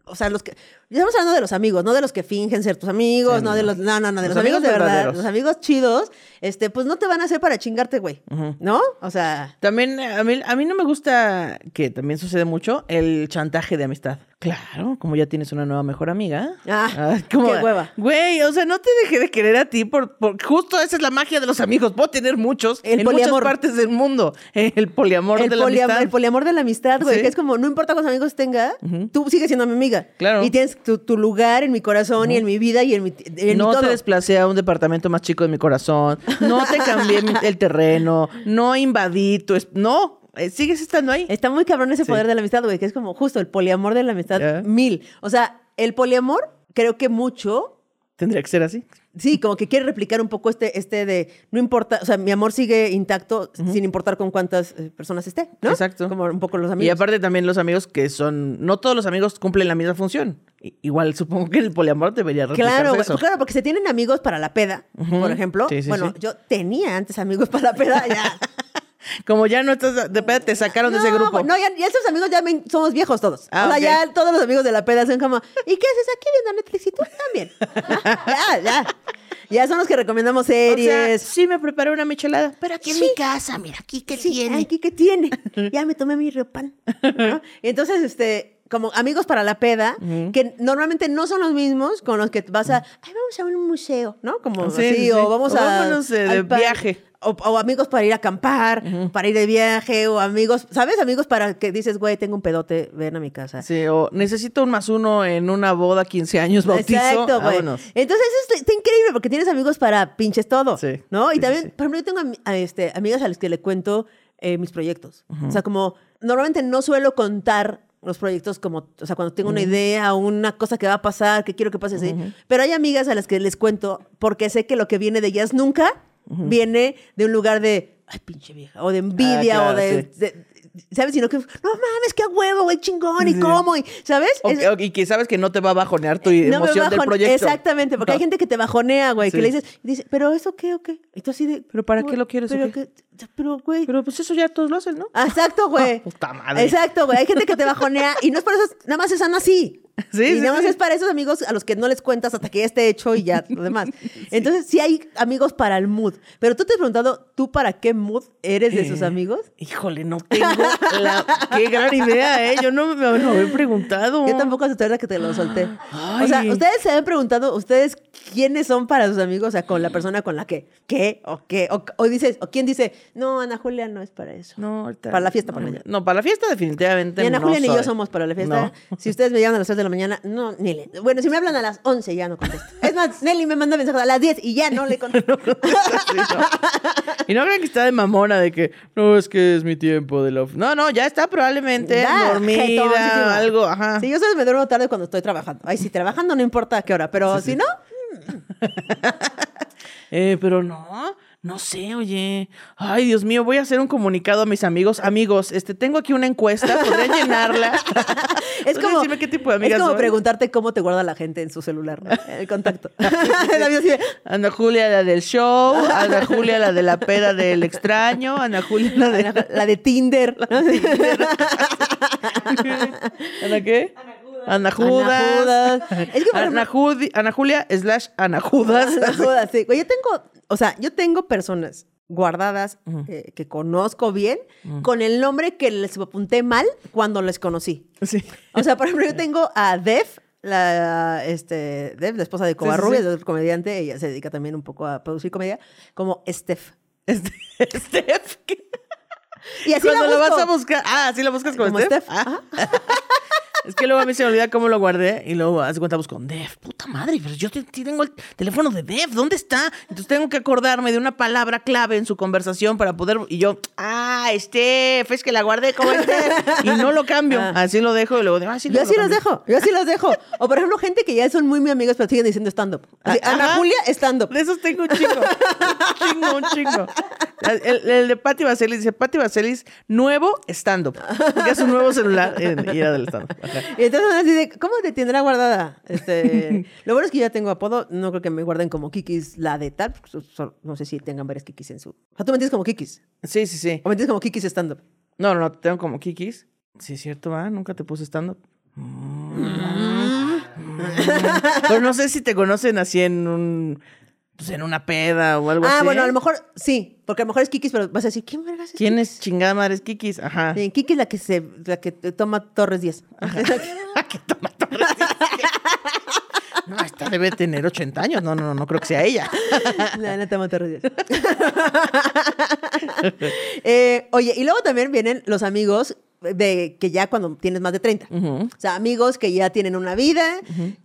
o sea, los que. Estamos hablando de los amigos, no de los que fingen ser tus amigos, Sí, no, no. de los. No, no, no, de los, Los amigos, amigos de verdad. Los amigos chidos, este, pues no te van a hacer para chingarte, güey. ¿No? O sea. También a mí, a mí no me gusta, que también sucede mucho, el chantaje de amistad. Claro, como ya tienes una nueva mejor amiga. Ah, qué hueva. Güey, o sea, no te dejé de querer a ti por, por- justo esa es la magia de los amigos. Puedo tener muchos El en poliamor. muchas partes del mundo. El poliamor El, de la amistad. el poliamor de la amistad, güey, Sí. que es como, no importa cuántos amigos tenga, tú sigues siendo mi amiga. Claro. Y tienes tu, tu lugar en mi corazón y en mi vida y en mi, en mi no todo. te desplacé a un departamento más chico de mi corazón. No te cambié el terreno. No invadí tu... No, sigues estando ahí. Está muy cabrón ese Sí. poder de la amistad, güey, que es como justo el poliamor de la amistad Ya. mil. O sea, el poliamor creo que mucho Tendría que ser así. Sí, como que quiere replicar un poco este, este de no importa, o sea, mi amor sigue intacto sin importar con cuántas eh, personas esté, ¿no? Exacto. Como un poco los Y amigos. aparte también los amigos que son... No todos los amigos cumplen la misma función. Igual supongo que el poliamor debería replicarse Claro, eso. pues claro, porque se tienen amigos para la peda, por ejemplo. Sí, sí, bueno, sí. yo tenía antes amigos para la peda, ya. Como ya no estás... De peda te sacaron de ese grupo. No, ya, ya esos amigos ya me- somos viejos todos. Ah, o sea, ya todos los amigos de la peda son como, ¿y qué haces aquí viendo Netflix? Y tú también. ya, ya. Ya son los que recomendamos O sea, series. sí me preparé una michelada. Pero aquí en Sí. mi casa, mira, aquí que Sí, tiene. ay, ¿qué, qué tiene? Ya me tomé mi reopan. ¿no? Entonces, este, como amigos para la peda, que normalmente no son los mismos con los que vas a, ay, vamos a un museo, ¿no? Como Sí, así, sí, o vamos O a... vámonos, eh, de viaje. O, o amigos para ir a acampar, para ir de viaje, o amigos, ¿sabes? Amigos para que dices, güey, tengo un pedote, ven a mi casa. Sí, o necesito un más uno en una boda, 15 años, bautizo. Exacto, güey. Entonces eso está, increíble porque tienes amigos para pinches todo. Sí, ¿No? Y sí, también, sí. por ejemplo, yo tengo a, este, amigas a las que le cuento eh, mis proyectos. O sea, como normalmente no suelo contar los proyectos como, o sea, cuando tengo una idea o una cosa que va a pasar, que quiero que pase así. Pero hay amigas a las que les cuento porque sé que lo que viene de ellas nunca viene de un lugar de, ay, pinche vieja, o de envidia, Ah, o de, sí. de- ¿sabes? Sino que, no mames, qué huevo, güey, chingón, y cómo, y, ¿sabes? Es- y que sabes que no te va a bajonear tu no me emoción del bajon- proyecto. Exactamente, porque hay No. gente que te bajonea, güey, que le dices, dice, pero eso qué o qué. Y tú así de, ¿Pero para qué lo quieres o Pero, qué? que- pero güey. Pero pues eso ya todos lo hacen, ¿no? Ah, Exacto, güey. Puta madre. Exacto, güey. Hay gente que te bajonea y no es por eso, nada más están así. Sí, y sí, nada más sí. es para esos amigos a los que no les cuentas hasta que ya esté hecho y ya lo demás. Entonces, sí hay amigos para el mood. Pero tú te has preguntado, ¿tú para qué mood eres de sus Eh, amigos? Híjole, no tengo la... Qué gran idea, ¿eh? Yo no me lo había preguntado. Yo tampoco hasta ahorita que te lo solté. Ay. O sea, ustedes se han preguntado, ¿ustedes quiénes son para sus amigos? O sea, con la persona con la que, ¿qué? ¿O qué? O, o dices, o quién dice, no, Ana Julia no es para eso. No, ahorita... Para la fiesta, no, ejemplo. no, para la fiesta definitivamente Y Ana no Julia ni yo soy. somos para la fiesta. No. Si ustedes me llaman a las 3 de la mañana, no, ni le. Bueno, si me hablan a las 11 ya no contesto. Es más, Nelly me manda mensajes a las 10 y ya no le contesto. Sí, no. Y no crean que está de mamona de que no es que es mi tiempo de la of-". No, no, ya está probablemente Ya, dormida o algo, ajá. Sí, yo solo me duermo tarde cuando estoy trabajando. Ay, si trabajando no importa a qué hora, pero si no, Eh, pero no, no sé, oye. Ay, Dios mío, voy a hacer un comunicado a mis amigos. Amigos, este, tengo aquí una encuesta, ¿podría llenarla? es ¿Podría como. decirme qué tipo de amiga es como preguntarte cómo te guarda la gente en su celular, ¿no? El contacto. La Ana Julia, la del show. Ana Julia, la de la peda del extraño. Ana Julia, la de... la de Tinder. ¿no? ¿Ana qué? Ana. Ana Judas. Es que, Ana, Judi- Ana Julia slash Ana Judas. Ana Judas, sí. Yo tengo, o sea, yo tengo personas guardadas eh, que conozco bien con el nombre que les apunté mal cuando les conocí. Sí. O sea, por ejemplo, yo tengo a Def, la, este, Def, la esposa de sí, Covarrubias, sí. es comediante, ella se dedica también un poco a producir comedia, como Steph. Este, Steph. ¿qué? Y así Cuando la lo busco. vas a buscar. Ah, sí lo buscas como, Como Steph. Steph, Ah. Es que luego a mí se me olvida cómo lo guardé y luego hace cuenta busco con Def. Puta madre, pero yo tengo el teléfono de Def. ¿Dónde está? Entonces tengo que acordarme de una palabra clave en su conversación para poder. Y yo, ah, Steph, es que la guardé como Steph. Y no lo cambio. Así lo dejo y luego digo, ah, sí, Yo así lo los dejo, yo así los dejo. O por ejemplo, gente que ya son muy, muy amigos, pero siguen diciendo stand-up. Ah, Ana. Julia, stand-up. De esos tengo un chingo. Un chingo, un chingo. El, el de Patti Vaselis dice Patti Vaselis, nuevo stand-up. Porque es un nuevo celular y era del stand-up. Y entonces así de, ¿cómo te tendrá guardada? Este, lo bueno es que ya tengo apodo, no creo que me guarden como Kikis la de tal, no sé si tengan varias Kikis en su... O sea, tú me entiendes como Kikis, Sí, sí, sí. o me entiendes como Kikis stand-up. No, no, no, te tengo como Kikis. Sí, es cierto, ¿va? Nunca te puse stand-up. Mm. Pero no sé si te conocen así en un... Pues en una peda o algo así. Ah, bueno, a lo mejor sí, porque a lo mejor es Kikis, pero vas a decir, ¿quién vergas es ¿Quién Kikis? es chingada madre? Es Kikis. Ajá. Sí, Kiki es la que se, la que toma Torres 10. que toma Torres No, esta debe tener 80 años. No, no, no creo que sea ella. La no toma Torres 10. Eh, oye, y luego también vienen los amigos de que ya cuando tienes más de 30. O sea, amigos que ya tienen una vida.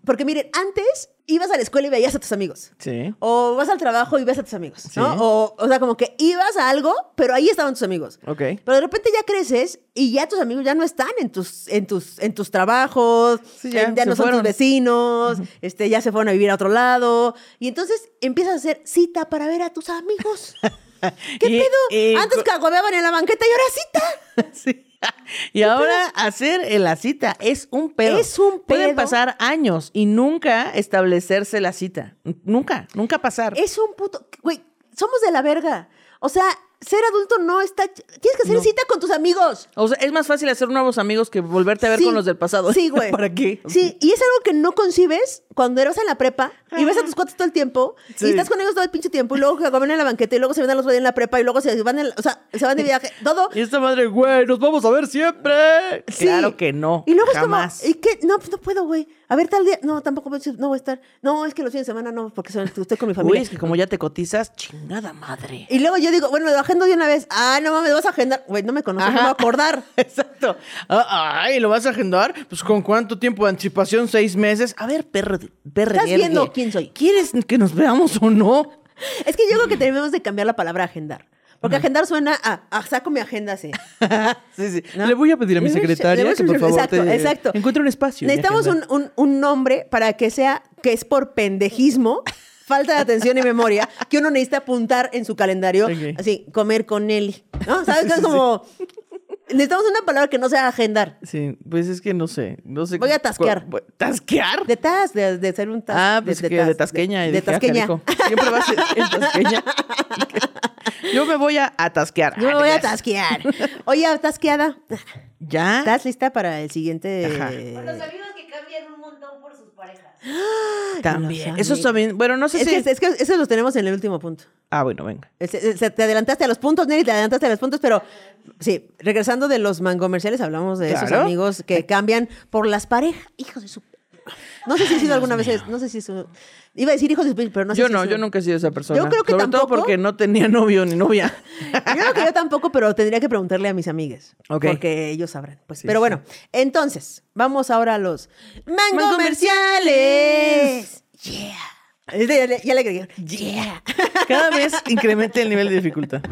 Porque miren, antes ibas a la escuela y veías a tus amigos. Sí. O vas al trabajo y ves a tus amigos, ¿no? Sí. O, o sea, como que ibas a algo, pero ahí estaban tus amigos. Ok. Pero de repente ya creces y ya tus amigos ya no están en tus, en tus, en tus trabajos, Sí, ya, en- ya no son fueron. tus vecinos, este, ya se fueron a vivir a otro lado. Y entonces empiezas a hacer cita para ver a tus amigos. ¿Qué Y- pedo? y Antes cagobeaban en la banqueta y ahora cita. Sí. Y ahora hacer la cita es un pedo. Es un Pueden pedo. pasar años y nunca establecerse la cita. Nunca, nunca pasar. Es un puto. Güey, somos de la verga. O sea, ser adulto no está. Tienes que hacer No. cita con tus amigos. O sea, es más fácil hacer nuevos amigos que volverte a ver Sí. con los del pasado. Sí, güey. ¿Para qué? Sí, y es algo que no concibes cuando eras en la prepa y ves a tus cuates todo el tiempo Sí. y estás con ellos todo el pinche tiempo y luego que comen en la banqueta y luego se ven a los güeyes en la prepa y luego se van, en, o sea, se van de viaje, todo. Y esta madre, güey, nos vamos a ver siempre. Sí. Claro que no. Y luego jamás. es como, ¿y qué? No, pues no puedo, güey. A ver, tal día. No, tampoco voy a- no voy a estar. No, es que los fines de semana no, porque son- estoy con mi familia. Uy, es que como ya te cotizas, chingada madre. Y luego yo digo, bueno, me lo agendo de una vez. Ah, no mames, vas a agendar. Güey, no me conoces, no me voy a acordar. Exacto. Ah, Ay, ¿lo vas a agendar? Pues con cuánto tiempo de anticipación, seis meses. A ver, perro, perro. Estás viendo quién soy. ¿Quieres que nos veamos o no? Es que yo creo que tenemos de cambiar la palabra agendar. Porque agendar suena a, a saco mi agenda así. sí, sí. ¿No? Le voy a pedir a mi secretaria que por favor exacto, te exacto. encuentre un espacio. Necesitamos un, agenda. un- un nombre para que sea que es por pendejismo, falta de atención y memoria, que uno necesita apuntar en su calendario, así, comer con Nelly. ¿No? ¿Sabes? Que es como. Necesitamos una palabra que no sea agendar. Sí, pues es que no sé, no sé. Voy a tasquear. cu- ¿Tasquear? De tas, de, de ser un tas. ah, pues de, que tas, de tasqueña. y De, ah, tasqueña. canijo, Siempre va a ser en tasqueña. Yo me voy a atasquear. Yo me Ah, voy a tasquear. Oye, tasqueada. ¿Ya? ¿Estás lista para el siguiente? Ajá. Los amigos que cambian un montón por parejas. También. Eso también. Bueno, no sé Es si. que, es que eso los tenemos en el último punto. Ah, bueno, venga. Se- se- te adelantaste a los puntos, Nelly, te adelantaste a los puntos, pero sí, regresando de los mangomerciales, hablamos de esos amigos que cambian por las parejas. Hijos de su. No sé si he sido alguna vez, no sé si eso... Iba a decir hijos de pero no sé yo si no, eso- yo nunca he sido esa persona. Yo creo que Sobre todo porque no tenía novio ni novia. Yo creo que yo tampoco, pero tendría que preguntarle a mis amigues. Ok. Porque ellos sabrán. Pues. Sí, pero sí. bueno, entonces, vamos ahora a los mango Mango comerciales. Yeah. Ya le, agregué. Yeah. Cada vez incrementa el nivel de dificultad.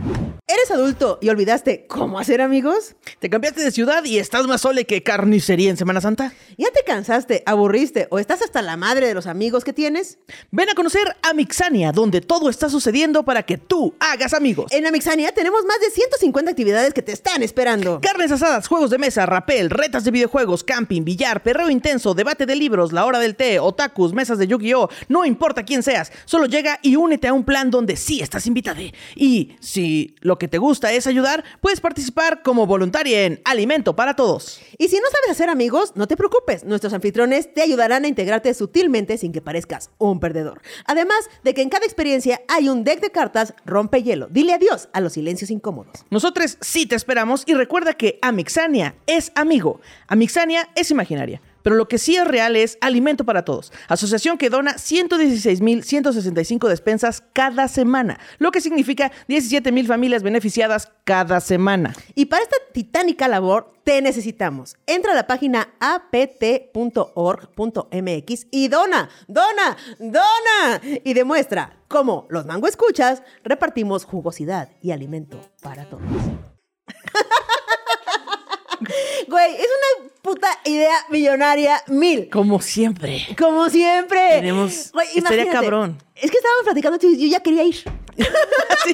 ¿Eres adulto y olvidaste cómo hacer amigos? ¿Te cambiaste de ciudad y estás más sole que carnicería en Semana Santa? ¿Ya te cansaste, aburriste o estás hasta la madre de los amigos que tienes? Ven a conocer a Mixania, donde todo está sucediendo para que tú hagas amigos. En Amixania tenemos más de 150 actividades que te están esperando. Carnes asadas, juegos de mesa, rapel, retas de videojuegos, camping, billar, perreo intenso, debate de libros, la hora del té, otakus, mesas de Yu-Gi-Oh! No importa quién seas, solo llega y únete a un plan donde sí estás invitada. Y si lo que te gusta es ayudar, puedes participar como voluntaria en Alimento para Todos. Y si no sabes hacer amigos, no te preocupes. Nuestros anfitriones te ayudarán a integrarte sutilmente sin que parezcas un perdedor. Además de que en cada experiencia hay un deck de cartas rompe-hielo. Dile adiós a los silencios incómodos. Nosotros sí te esperamos y recuerda que Amixania es amigo. Amixania es imaginaria. Pero lo que sí es real es Alimento para Todos, asociación que dona 116.165 despensas cada semana, lo que significa 17.000 familias beneficiadas cada semana. Y para esta titánica labor te necesitamos. Entra a la página apt.org.mx y dona, dona, dona. Y demuestra cómo los mango escuchas repartimos jugosidad y alimento para todos. Güey, es una puta idea millonaria mil. Como siempre. Como siempre. Tenemos- Güey, estaría cabrón. Es que estábamos platicando y yo ya quería ir. Sí,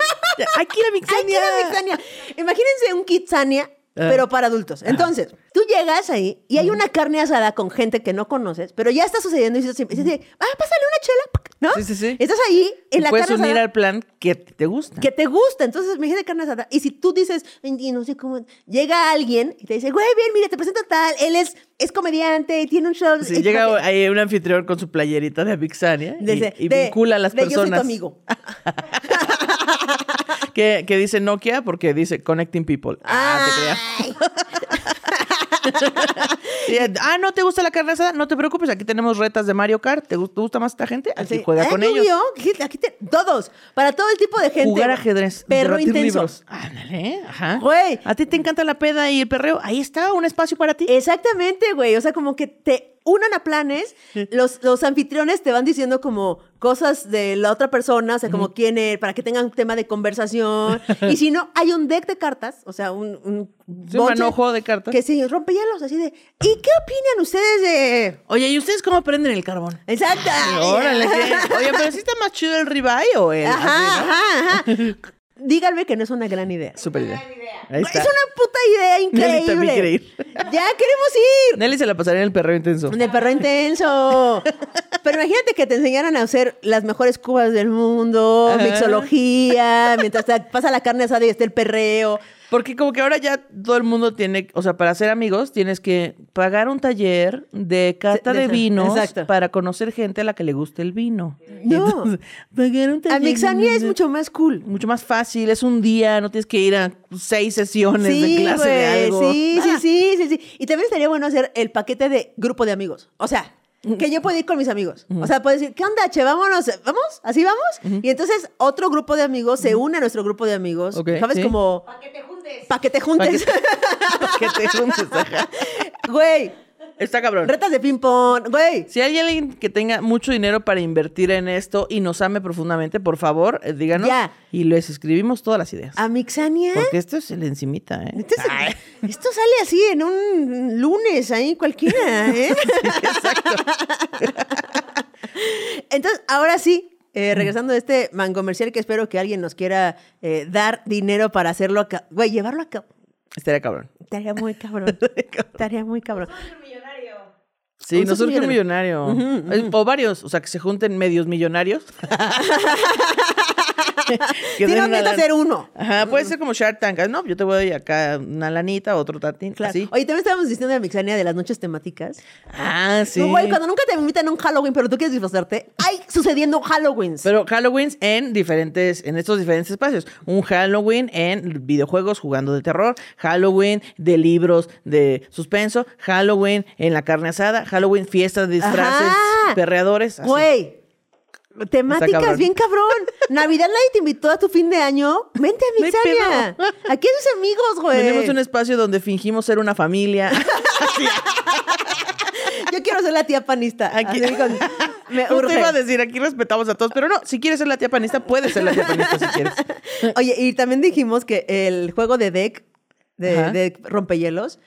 hay que ir a Ay, Mixania. quiero Mixania. Imagínense un Kitsania. Pero para adultos. Entonces, tú llegas ahí y hay una carne asada con gente que no conoces, pero ya está sucediendo y dices, y ah, pásale una chela, ¿no? Sí, sí, sí. Estás ahí en Y la puedes carne unir asada al plan que te gusta. que te gusta. Entonces, me de carne asada. Y si tú dices, "Ay, no sé cómo, llega alguien y te dice, güey, bien, mira, te presento tal, él es, es comediante y tiene un show. Sí, y- llega ahí un anfitrión con su playerita de Amixania y, y vincula a las de Yo soy tu personas. amigo. que, que dice Nokia porque dice Connecting People. Ah, te creas. Ah, ¿no te gusta la carne asada? No te preocupes, aquí tenemos retas de Mario Kart. ¿Te gu- te gusta más esta gente? Así Sí. juega Ay, con ellos. vio, Aquí, te- todos, para todo el tipo de gente. Jugar ajedrez. Perro intenso. Ándale, ajá. Güey. ¿A ti te encanta la peda y el perreo? Ahí está, un espacio para ti. Exactamente, güey. O sea, como que te unan a planes, los, los anfitriones te van diciendo como cosas de la otra persona, o sea, como quién es, para que tengan tema de conversación. y si no, hay un deck de cartas, o sea, un, un, Sí, un manojo de cartas. Que sí, rompe hielos, así de. ¿Y qué opinan ustedes de.? Oye, ¿y ustedes cómo prenden el carbón? Exacto. Órale. Oye, pero sí está más chido el ribeye o el. Ajá, así, ¿no? ajá, ajá. Díganme que no es una gran idea. Súper idea. Ahí Es está. una puta idea Nelly también quiere increíble. ir. Ya queremos ir. Nelly se la pasaría en el perreo intenso. De perro intenso. Pero imagínate que te enseñaran a hacer las mejores cubas del mundo, Ajá. mixología, mientras te pasa la carne asada y está el perreo. Porque como que ahora ya todo el mundo tiene, o sea, para ser amigos tienes que pagar un taller de cata de de- vinos exacto. para conocer gente a la que le guste el vino. No. Entonces, pagar un taller. Amixania es mucho más cool. mucho más fácil, es un día, no tienes que ir a seis sesiones de clase de algo. sí, sí, sí, sí, sí. Y también estaría bueno hacer el paquete de grupo de amigos. O sea, que yo puedo ir con mis amigos. O sea, puedo decir, ¿qué onda, che? Vámonos, ¿vamos? ¿Así vamos? Y entonces otro grupo de amigos se une a nuestro grupo de amigos. ¿Sabes? sí. Como Para que te juntes. para que te juntes. Pa' que te juntes, ajá. Güey, Está cabrón. retas de ping-pong. Güey, Si hay alguien que tenga mucho dinero para invertir en esto y nos ame profundamente, por favor, eh, díganos. Ya. Y les escribimos todas las ideas. Amixania. Porque esto es el encimita, ¿eh? Esto, es- esto sale así en un lunes ahí cualquiera, ¿eh? Entonces, ahora sí, eh, regresando de este man comercial que espero que alguien nos quiera eh, dar dinero para hacerlo acá. Güey, llevarlo a cabo. Estaría cabrón. Estaría muy cabrón. Estaría muy cabrón. Sí, nos surge un millonario. O varios, o sea, que se junten medios millonarios. Que no, neta lana. ser uno. Ajá, puede ser como Shark Tank. No, yo te voy acá una lanita, otro tatín. Claro. Así. Oye, también estábamos diciendo de Mixania de las noches temáticas. Ah, sí. No, Güey, cuando nunca te invitan a un Halloween, pero tú quieres disfrazarte, hay sucediendo Halloweens. Pero Halloween en diferentes, en estos diferentes espacios. Un Halloween en videojuegos jugando de terror, Halloween de libros de suspenso, Halloween en la carne asada, Halloween, fiestas, disfraces, Ajá. perreadores. así. Güey. Temáticas bien cabrón. Navidad nadie te invitó a tu fin de año. Vente a pedo. Aquí hay tus amigos, güey. Tenemos un espacio donde fingimos ser una familia. Yo quiero ser la tía panista. Aquí- con- me urge. iba a decir, aquí respetamos a todos, pero no, si quieres ser la tía panista, puedes ser la tía panista si quieres. Oye, y también dijimos que el juego de deck, de rompehielos,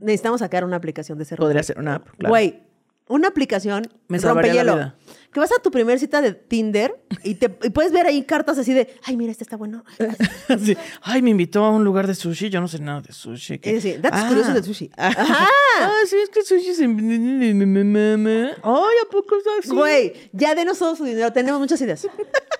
necesitamos sacar una aplicación de ese Podría rompe- ser una app, claro. Güey, una aplicación Me salvaría la rompehielo. vida. Que vas a tu primer cita de Tinder y, te, y puedes ver ahí cartas así de, ay, mira, este está bueno. Ay, me invitó a un lugar de sushi, yo no sé nada de sushi. ¿qué? Es decir, datos curiosos del sushi. Ajá. Ah, sí, es que sushi se... Ay, ¿a poco es así? Güey, ya denos todo su dinero, tenemos muchas ideas.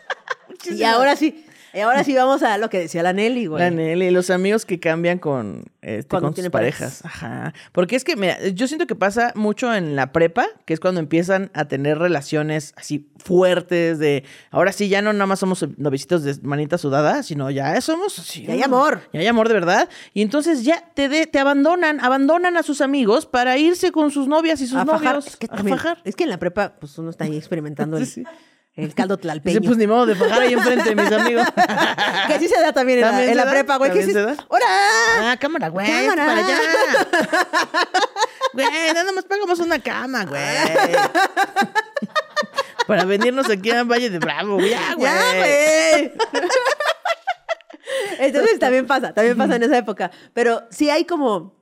y ahora sí, y ahora sí vamos a lo que decía la Nelly, güey. La Nelly, los amigos que cambian con, este, con sus parejas. Ajá. Porque es que, mira, yo siento que pasa mucho en la prepa, que es cuando empiezan a tener relaciones así fuertes de, ahora sí, ya no nada más somos novicitos de manita sudada, sino ya somos... sí, Ya hay amor. Ya hay amor de verdad. Y entonces ya te, de- te abandonan, abandonan a sus amigos para irse con sus novias y sus a novios. fajar. Es que, a también- fajar. es que en la prepa, pues uno está ahí experimentando el, Sí, sí. El caldo tlalpeño. pues ni modo de fajar ahí enfrente de mis amigos. que así se da también en la, ¿También en se la da? prepa, güey. Que ¿También sí, se da? ¡Hora! Ah, cámara, güey. Cámara. Para allá. Güey, nada más pagamos una cama, güey. Para venirnos aquí a Valle de Bravo, güey. Ya, güey. ¡Ya, güey! Entonces también pasa, también pasa en esa época. Pero sí hay como.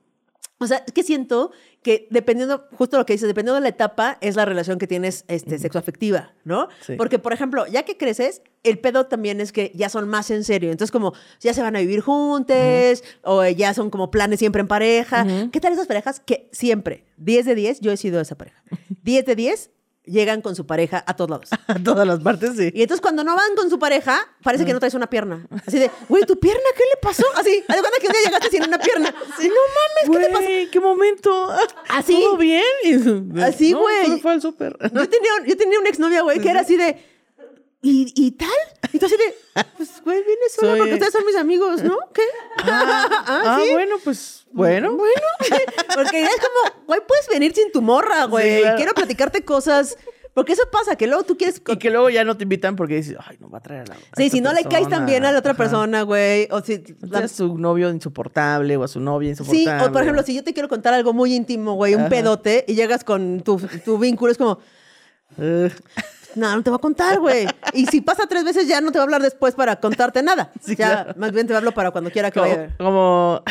O sea, que siento que dependiendo, justo lo que dices, dependiendo de la etapa, es la relación que tienes este, sexoafectiva, ¿no? Sí. Porque, por ejemplo, ya que creces, el pedo también es que ya son más en serio. Entonces, como ya se van a vivir juntos, o ya son como planes siempre en pareja. ¿Qué tal esas parejas que siempre, 10 de 10, yo he sido esa pareja. 10 de 10 llegan con su pareja a todos lados. A todas las partes, sí. Y entonces cuando no van con su pareja, parece que no traes una pierna. Así de, güey, ¿tu pierna qué le pasó? Así, haz cuenta que un día llegaste sin una pierna. No mames, ¿qué te pasó? Güey, ¿qué momento? Así. ¿Todo bien? Y- Así, No, güey. solo fue al súper. Yo tenía, yo tenía una exnovia, güey, que era así de, ¿y, y tal? Y tú así de, pues, güey, viene sola Soy- porque ustedes son mis amigos, ¿no? ¿Qué? Ah, ¿sí? bueno, pues, bueno. Bueno, porque es como, güey, puedes venir sin tu morra, güey. Sí, claro. Quiero platicarte cosas. Porque eso pasa, que luego tú quieres... Y que luego ya no te invitan porque dices, ay, no va a traer a la. a Sí, si no le caes persona. bien a la otra Ajá. persona, güey. O si... A su novio insoportable o a su novia insoportable. Sí, o por ejemplo, si yo te quiero contar algo muy íntimo, güey, un Ajá. pedote, y llegas con tu, tu vínculo, es como, Ugh. no, no te voy a contar, güey. Y si pasa tres veces, ya no te va a hablar después para contarte nada. Sí, ya, claro. más bien te hablo para cuando quiera que como, vaya. como-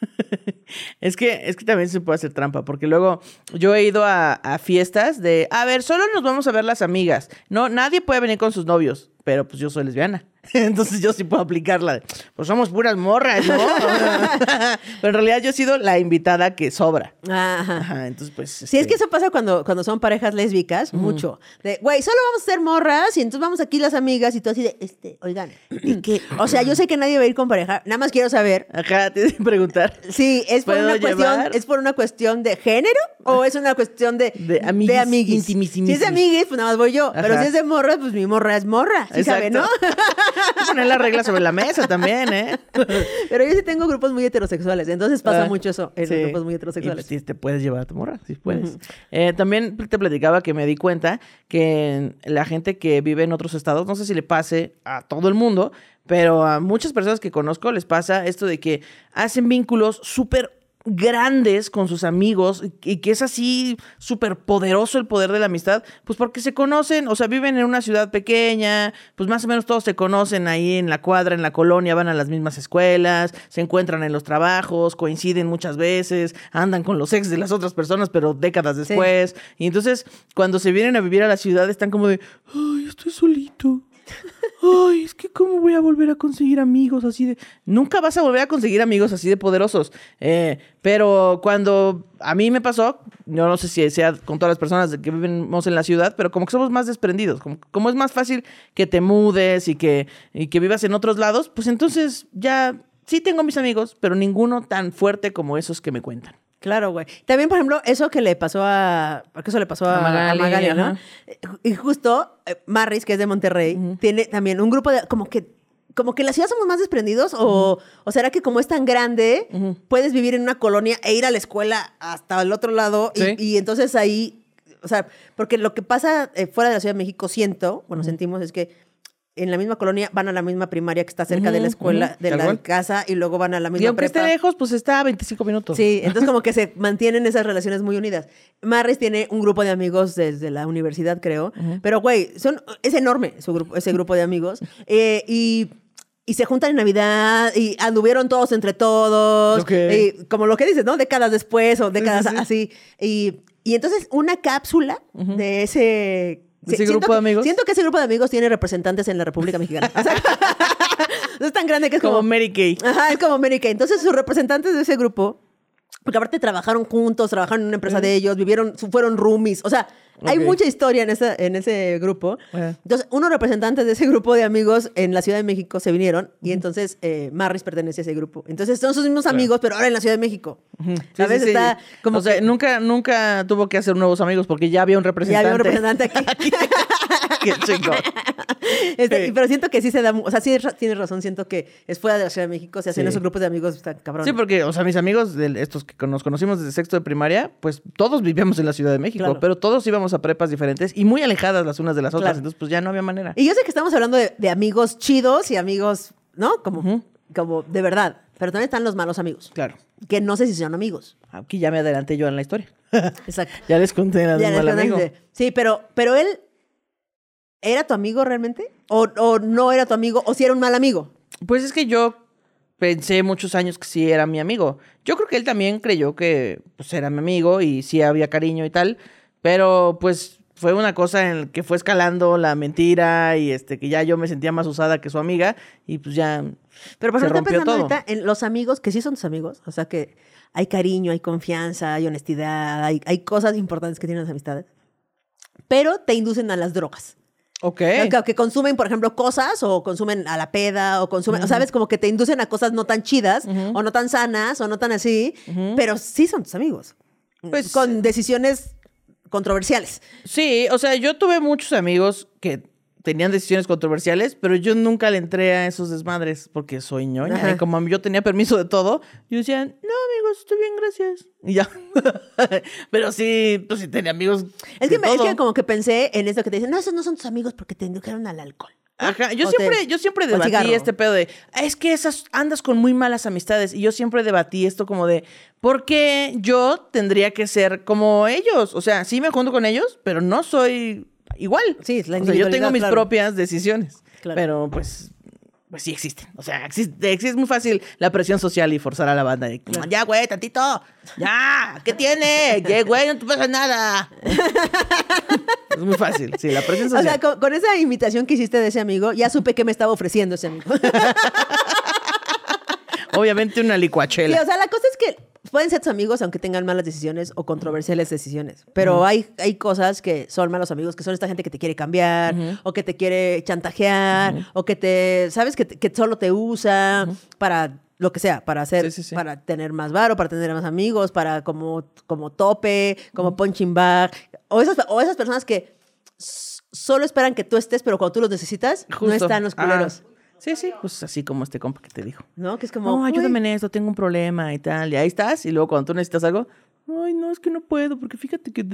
es que es que también se puede hacer trampa porque luego yo he ido a, a fiestas de a ver solo nos vamos a ver las amigas no nadie puede venir con sus novios pero pues yo soy lesbiana entonces yo sí puedo aplicarla de, pues somos puras morras no pero en realidad yo he sido la invitada que sobra Ajá. Ajá, entonces pues Sí, es este, que eso pasa cuando, cuando son parejas lésbicas, mucho. De, güey, solo vamos a ser morras y entonces vamos aquí las amigas y tú así de, este, oigan, ¿y qué? O sea, yo sé que nadie va a ir con pareja, nada más quiero saber ajá te que preguntar Sí, es por ¿Puedo una cuestión, es por una cuestión de género o es una cuestión de De amiguis, amiguis. intimisimis. Si es de amiguis, pues nada más voy yo. Pero si es de morras, pues mi morra es morra. Sí sabe, ¿no? Poner la regla sobre la mesa también eh Pero yo sí tengo grupos muy heterosexuales, entonces pasa Ah, mucho eso en sí. los grupos muy Y, heterosexuales. pues, sí, te puedes llevar a tu morra, sí puedes. Eh, también te platicaba que me di cuenta que la gente que vive en otros estados, no sé si le pase a todo el mundo, pero a muchas personas que conozco les pasa esto de que hacen vínculos súper grandes con sus amigos y que es así súper poderoso el poder de la amistad, pues porque se conocen, o sea, viven en una ciudad pequeña, pues más o menos todos se conocen ahí en la cuadra, en la colonia, van a las mismas escuelas, se encuentran en los trabajos, coinciden muchas veces, andan con los ex de las otras personas, pero décadas después. Y entonces, cuando se vienen a vivir a la ciudad, están como de, ay, estoy solito. Ay, es que cómo voy a volver a conseguir amigos así de... Nunca vas a volver a conseguir amigos así de poderosos. Eh, pero cuando a mí me pasó, yo no sé si sea con todas las personas que vivimos en la ciudad, pero como que somos más desprendidos. Como, es más fácil que te mudes y que vivas en otros lados, pues entonces ya sí tengo mis amigos, pero ninguno tan fuerte como esos que me cuentan. Claro, güey. También, por ejemplo, eso que le pasó a. Porque eso le pasó a, A Magali, a Magali, ¿no? Y justo, eh, Marris, que es de Monterrey, tiene también un grupo de. Como que como que en la ciudad somos más desprendidos o, o será que como es tan grande, puedes vivir en una colonia e ir a la escuela hasta el otro lado y, Sí. y entonces ahí, o sea, porque lo que pasa eh, fuera de la Ciudad de México siento, bueno, sentimos es que en la misma colonia van a la misma primaria que está cerca de la escuela, de la cual. casa y luego van a la Y misma aunque esté lejos, pues está a 25 minutos. Sí, entonces como que se mantienen esas relaciones muy unidas. Marris tiene un grupo de amigos desde la universidad, creo, pero güey, son, es enorme su grupo, ese grupo de amigos. Eh, y, y se juntan en Navidad y anduvieron todos entre todos. Ok. y como lo que dices, ¿no? Décadas después o décadas sí. así. Y, y entonces una cápsula. ¿De ese siento grupo de amigos? Siento que ese grupo de amigos tiene representantes en la República Mexicana. O sea, es tan grande que es Como como... Mary Kay. Ajá, es como Mary Kay. Entonces, sus representantes de ese grupo, porque aparte trabajaron juntos, trabajaron en una empresa de ellos, vivieron, fueron roomies. O sea, hay mucha historia en, esa, en ese grupo. Entonces, unos representantes de ese grupo de amigos en la Ciudad de México se vinieron y entonces eh, Marris pertenece a ese grupo. Entonces, son sus mismos amigos, pero ahora en la Ciudad de México. Sí, sí. Está como o sea, que nunca, nunca tuvo que hacer nuevos amigos porque ya había un ya representante. había un representante aquí. Qué chingón. Este, Sí. Pero siento que sí se da, o sea, sí tienes razón, siento que es fuera de la Ciudad de México, se hacen Sí. esos grupos de amigos, está cabrón. Sí, porque, o sea, mis amigos, de estos que nos conocimos desde sexto de primaria, pues todos vivíamos en la Ciudad de México, Claro. pero todos íbamos a prepas diferentes y muy alejadas las unas de las otras, Claro. entonces pues ya no había manera. Y yo sé que estamos hablando de, de amigos chidos y amigos, ¿no? Como, como de verdad. Pero también están los malos amigos, Claro. que no sé si son amigos. Aquí ya me adelanté yo en la historia. Exacto. ya les conté la Ya del mal amigo. Sí, pero, pero él, ¿era tu amigo realmente? ¿O, o no era tu amigo? ¿O si era un mal amigo? Pues es que yo pensé muchos años que sí era mi amigo. Yo creo que él también creyó que pues, era mi amigo y sí había cariño y tal, pero pues fue una cosa en la que fue escalando la mentira y este que ya yo me sentía más usada que su amiga y pues ya Pero por se rompió pensando todo. ahorita en los amigos que sí son tus amigos. O sea, que hay cariño, hay confianza, hay honestidad, hay, hay cosas importantes que tienen las amistades. Pero te inducen a las drogas. Ok. Que, que consumen, por ejemplo, cosas o consumen a la peda o consumen, o sabes, como que te inducen a cosas no tan chidas o no tan sanas o no tan así, pero sí son tus amigos. Pues- con decisiones controversiales. Sí, o sea, yo tuve muchos amigos que tenían decisiones controversiales, pero yo nunca le entré a esos desmadres porque soy ñoña. Ajá. Y como yo tenía permiso de todo, yo decía, no, amigos, estoy bien, gracias. Y ya. pero sí, pues sí tenía amigos. Es que, me- es que como que pensé en eso que te dicen, no, esos no son tus amigos porque te indujeron al alcohol. Ajá, yo te- siempre, yo siempre debatí este pedo de, es que esas andas con muy malas amistades. Y yo siempre debatí esto como de, ¿por qué yo tendría que ser como ellos? O sea, sí me junto con ellos, pero no soy igual. Sí, es la O sea, yo tengo mis claro. propias decisiones. Claro. Pero pues, pues sí existen. O sea, existe, existe- es muy fácil la presión social y forzar a la banda. de, Ya, güey, tantito. Ya, ¿qué tiene? ¿Qué, güey? No te pasa nada. es muy fácil, sí, la presión O social. sea, con, con esa invitación que hiciste de ese amigo, ya supe que me estaba ofreciendo ese amigo. Obviamente una Sí, licuachela. o sea, la cosa es que pueden ser tus amigos aunque tengan malas decisiones o controversiales decisiones. Pero hay, hay cosas que son malos amigos, que son esta gente que te quiere cambiar, o que te quiere chantajear, o que te, sabes, que, solo te usa para lo que sea, para hacer, Sí, sí, sí. para tener más varo, para tener más amigos, para como, como tope, como punching bag, o esas, o esas personas que solo esperan que tú estés, pero cuando tú los necesitas, no están los culeros. Ah, sí, sí, pues así como este compa que te dijo. ¿No? Que es como. No, ayúdame "Uy, en esto, tengo un problema y tal. Y ahí estás. Y luego cuando tú necesitas algo, ay, no, es que no puedo, porque fíjate que.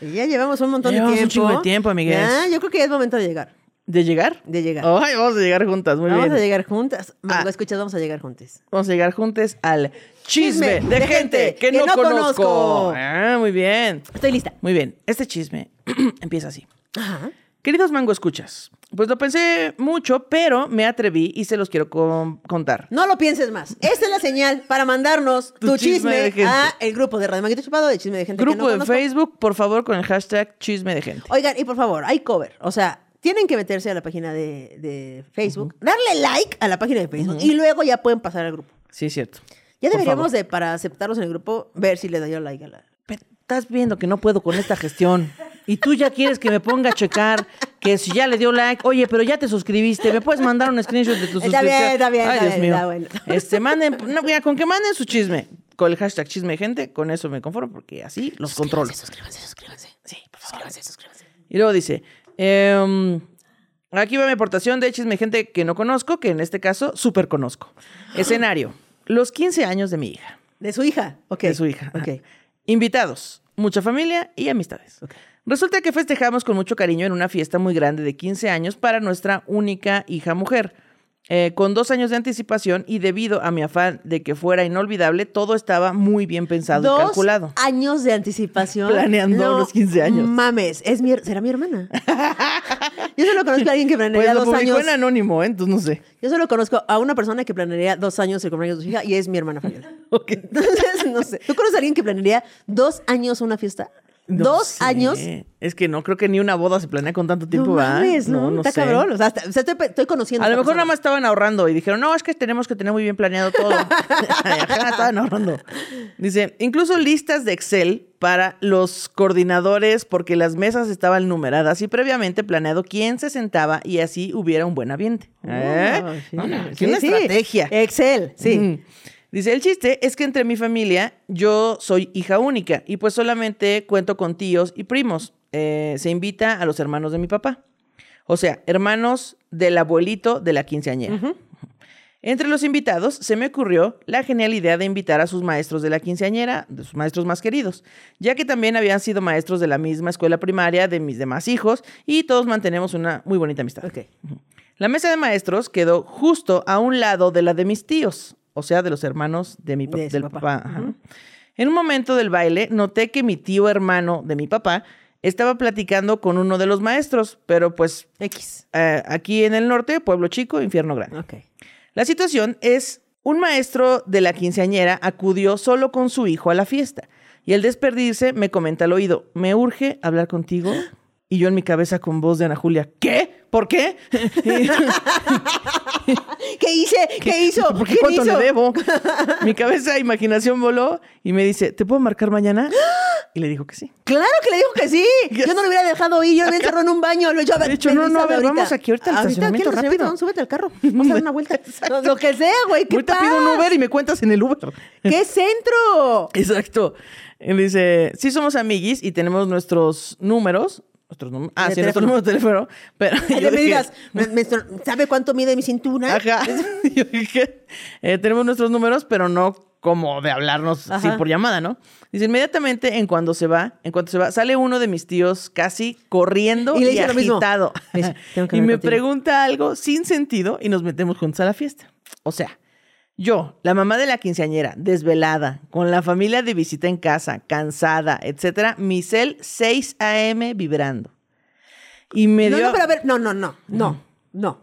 Ya llevamos un montón Llevamos de un tiempo. chingo de tiempo, amigues. Ya, yo creo que ya es momento de llegar. ¿De llegar? De llegar. Ay, vamos a llegar juntas, muy vamos bien. a llegar juntas. Ah. ¿Lo escuchas? Vamos a llegar juntas. Vamos a llegar juntas al chisme, Chisme de, gente que, no, conozco. Ah, muy bien. Estoy lista. Muy bien. Este chisme empieza así. Ajá. Queridos mango escuchas, pues lo pensé mucho, pero me atreví y se los quiero con- contar. No lo pienses más. Esta es la señal para mandarnos tu, Tu chisme, chisme de gente. a el grupo de Radio Maguito Chupado de Chisme de Gente que Grupo no de conozco. Facebook, por favor, con el hashtag chisme de gente. Oigan, y por favor, hay cover. O sea, tienen que meterse a la página de, de Facebook, darle like a la página de Facebook y luego ya pueden pasar al grupo. Sí, es cierto. Ya Por deberíamos favor. de, para aceptarlos en el grupo, ver si le doy like a la... Estás viendo que no puedo con esta gestión. Y tú ya quieres que me ponga a checar que si ya le dio like, oye, pero ya te suscribiste, ¿me puedes mandar un screenshot de tu Está bien, suscripción? está bien, Ay, está Dios bien, mío. está bueno. Este, manden, no, mira, con que manden su chisme, con el hashtag chisme gente, con eso me conformo, porque así los controlo. Suscríbanse, suscríbanse. Sí, por favor. Suscríbanse, suscríbanse. Y luego dice, em, Aquí va mi aportación de chisme gente que no conozco, que en este caso súper conozco. Escenario. Los 15 años de mi hija. De su hija. Ok. De su hija. Ok. Invitados, mucha familia y amistades. Resulta que festejamos con mucho cariño en una fiesta muy grande de 15 años para nuestra única hija mujer. Eh, con dos años de anticipación y debido a mi afán de que fuera inolvidable, todo estaba muy bien pensado y Dos calculado. años de anticipación. Planeando los 15 años. Mames, es mi, her- será mi hermana. Yo solo conozco a alguien que Pues planearía lo dos años. en anónimo, ¿eh? entonces no sé. Yo solo conozco a una persona que planearía dos años el cumpleaños de su hija y es mi hermana Fabiola. Entonces, no sé. ¿Tú conoces a alguien que planearía dos años una fiesta? No ¿Dos sé. años? Es que no creo que ni una boda se planea con tanto tiempo, no mames, ¿no? Está sé. cabrón. O sea, hasta- o sea, estoy, estoy conociendo. A lo mejor nada más estaban ahorrando y dijeron, no, es que tenemos que tener muy bien planeado todo. Ajá, estaban ahorrando. Dice, incluso listas de Excel para los coordinadores porque las mesas estaban numeradas y previamente planeado quién se sentaba y así hubiera un buen ambiente. ¿Eh? Sí. No, no, aquí Sí, una sí. estrategia. Excel, sí. Dice, el chiste es que entre mi familia yo soy hija única y pues solamente cuento con tíos y primos. Eh, se invita a los hermanos de mi papá. O sea, hermanos del abuelito de la quinceañera. Entre los invitados se me ocurrió la genial idea de invitar a sus maestros de la quinceañera, de sus maestros más queridos, ya que también habían sido maestros de la misma escuela primaria de mis demás hijos y todos mantenemos una muy bonita amistad. Ok. La mesa de maestros quedó justo a un lado de la de mis tíos, o sea, de los hermanos de mi pa- De del papá. papá. ajá. En un momento del baile noté que mi tío hermano de mi papá estaba platicando con uno de los maestros, pero pues X. eh, aquí en el norte, pueblo chico, infierno grande. La situación es, un maestro de la quinceañera acudió solo con su hijo a la fiesta y al despedirse me comenta al oído, me urge hablar contigo. Y yo en mi cabeza con voz de Ana Julia, ¿qué? ¿Por qué? ¿Qué hice? ¿Qué hizo? ¿Por qué ¿Quién cuánto hizo? le debo? Mi cabeza de imaginación voló y me dice, ¿te puedo marcar mañana? Y le dijo que sí. Claro que le dijo que sí. Yo no lo hubiera dejado ir, yo lo hubiera encerrado en un baño. Lo he hecho, a ver, De hecho, no, no, a ver, vamos aquí ahorita al estacionamiento rápido. vamos, súbete al carro. Vamos a dar una vuelta. Lo que sea, güey. ¿Qué Ahorita pido un? Uber y me cuentas en el Uber. ¿Qué centro? Exacto. Él dice, sí somos amiguis y tenemos nuestros números. Nuestros números. Ah, sí, nuestro número de teléfono. Pero yo me dije- digas, me- me- ¿sabe cuánto mide mi cintura? Ajá. Yo dije, eh, tenemos nuestros números, pero no como de hablarnos Ajá. así por llamada, ¿no? Dice, inmediatamente en cuando se va, en cuanto se va, sale uno de mis tíos casi corriendo Y y, le dice lo mismo. agitado. Le dice, "Tengo que y me contigo". pregunta algo sin sentido y nos metemos juntos a la fiesta. O sea, yo, la mamá de la quinceañera, desvelada, con la familia de visita en casa, cansada, etcétera, mi cel 6 a.m. vibrando. Y me No, dio... no, pero a ver, no, no, no, no, no.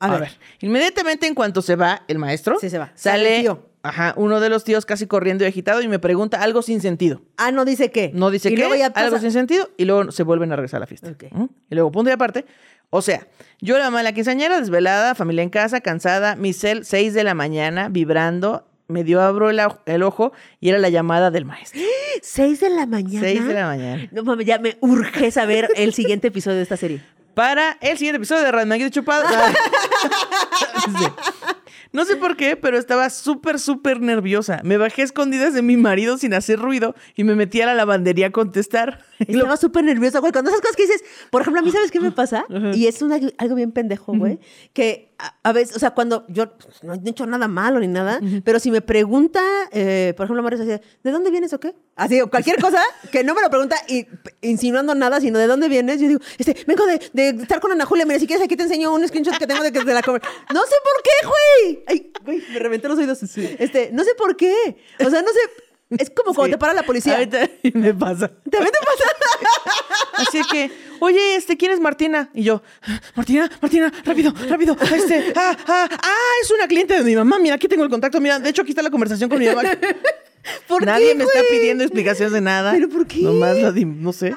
A, ver. Inmediatamente en cuanto se va el maestro, Sí, se va. Sale Sale, el tío. ajá, uno de los tíos casi corriendo y agitado y me pregunta algo sin sentido. Ah, no dice qué. No dice y qué, luego ya algo sin sentido y luego se vuelven a regresar a la fiesta. ¿Mm? Y luego, punto y aparte, o sea, yo la mamá de la quinceañera, desvelada, familia en casa, cansada, mi cel 6 de la mañana, vibrando, medio abro el, el ojo y era la llamada del maestro. ¿Seis de la mañana? 6 de la mañana. No mames, ya me urge saber el siguiente episodio de esta serie. para el siguiente episodio de Radmaguito Chupado. Sí. No sé por qué, pero estaba súper, súper nerviosa. Me bajé a escondidas de mi marido sin hacer ruido y me metí a la lavandería a contestar. Y lo- Estaba súper nerviosa, güey. Cuando esas cosas que dices, por ejemplo, a mí, ¿sabes qué me pasa? Y es una- algo bien pendejo, güey. Que a, a veces, o sea, cuando yo pues, no he hecho nada malo ni nada, pero si me pregunta, eh, por ejemplo, Mario, así, de, ¿de dónde vienes o qué? Así, o cualquier cosa que no me lo pregunta y, insinuando nada, sino de dónde vienes, yo digo, este, vengo de, de estar con Ana Julia, mira, si quieres aquí te enseño un screenshot que tengo de, que- de la comer. No sé por qué, güey. Ay, güey, me reventé los oídos. Este, no sé por qué. O sea, no sé. Es como cuando Sí. te para la policía. Ahorita me pasa. ¿También te pasa? Así que, oye, este, ¿quién es Martina? Y yo, Martina, Martina, rápido, rápido. Este, ah, ah, ah, es una cliente de mi mamá. Mira, aquí tengo el contacto. Mira, de hecho, aquí está la conversación con mi mamá. ¿Por Nadie qué, me está pidiendo explicaciones de nada. ¿Pero por qué? Nomás la di- no sé.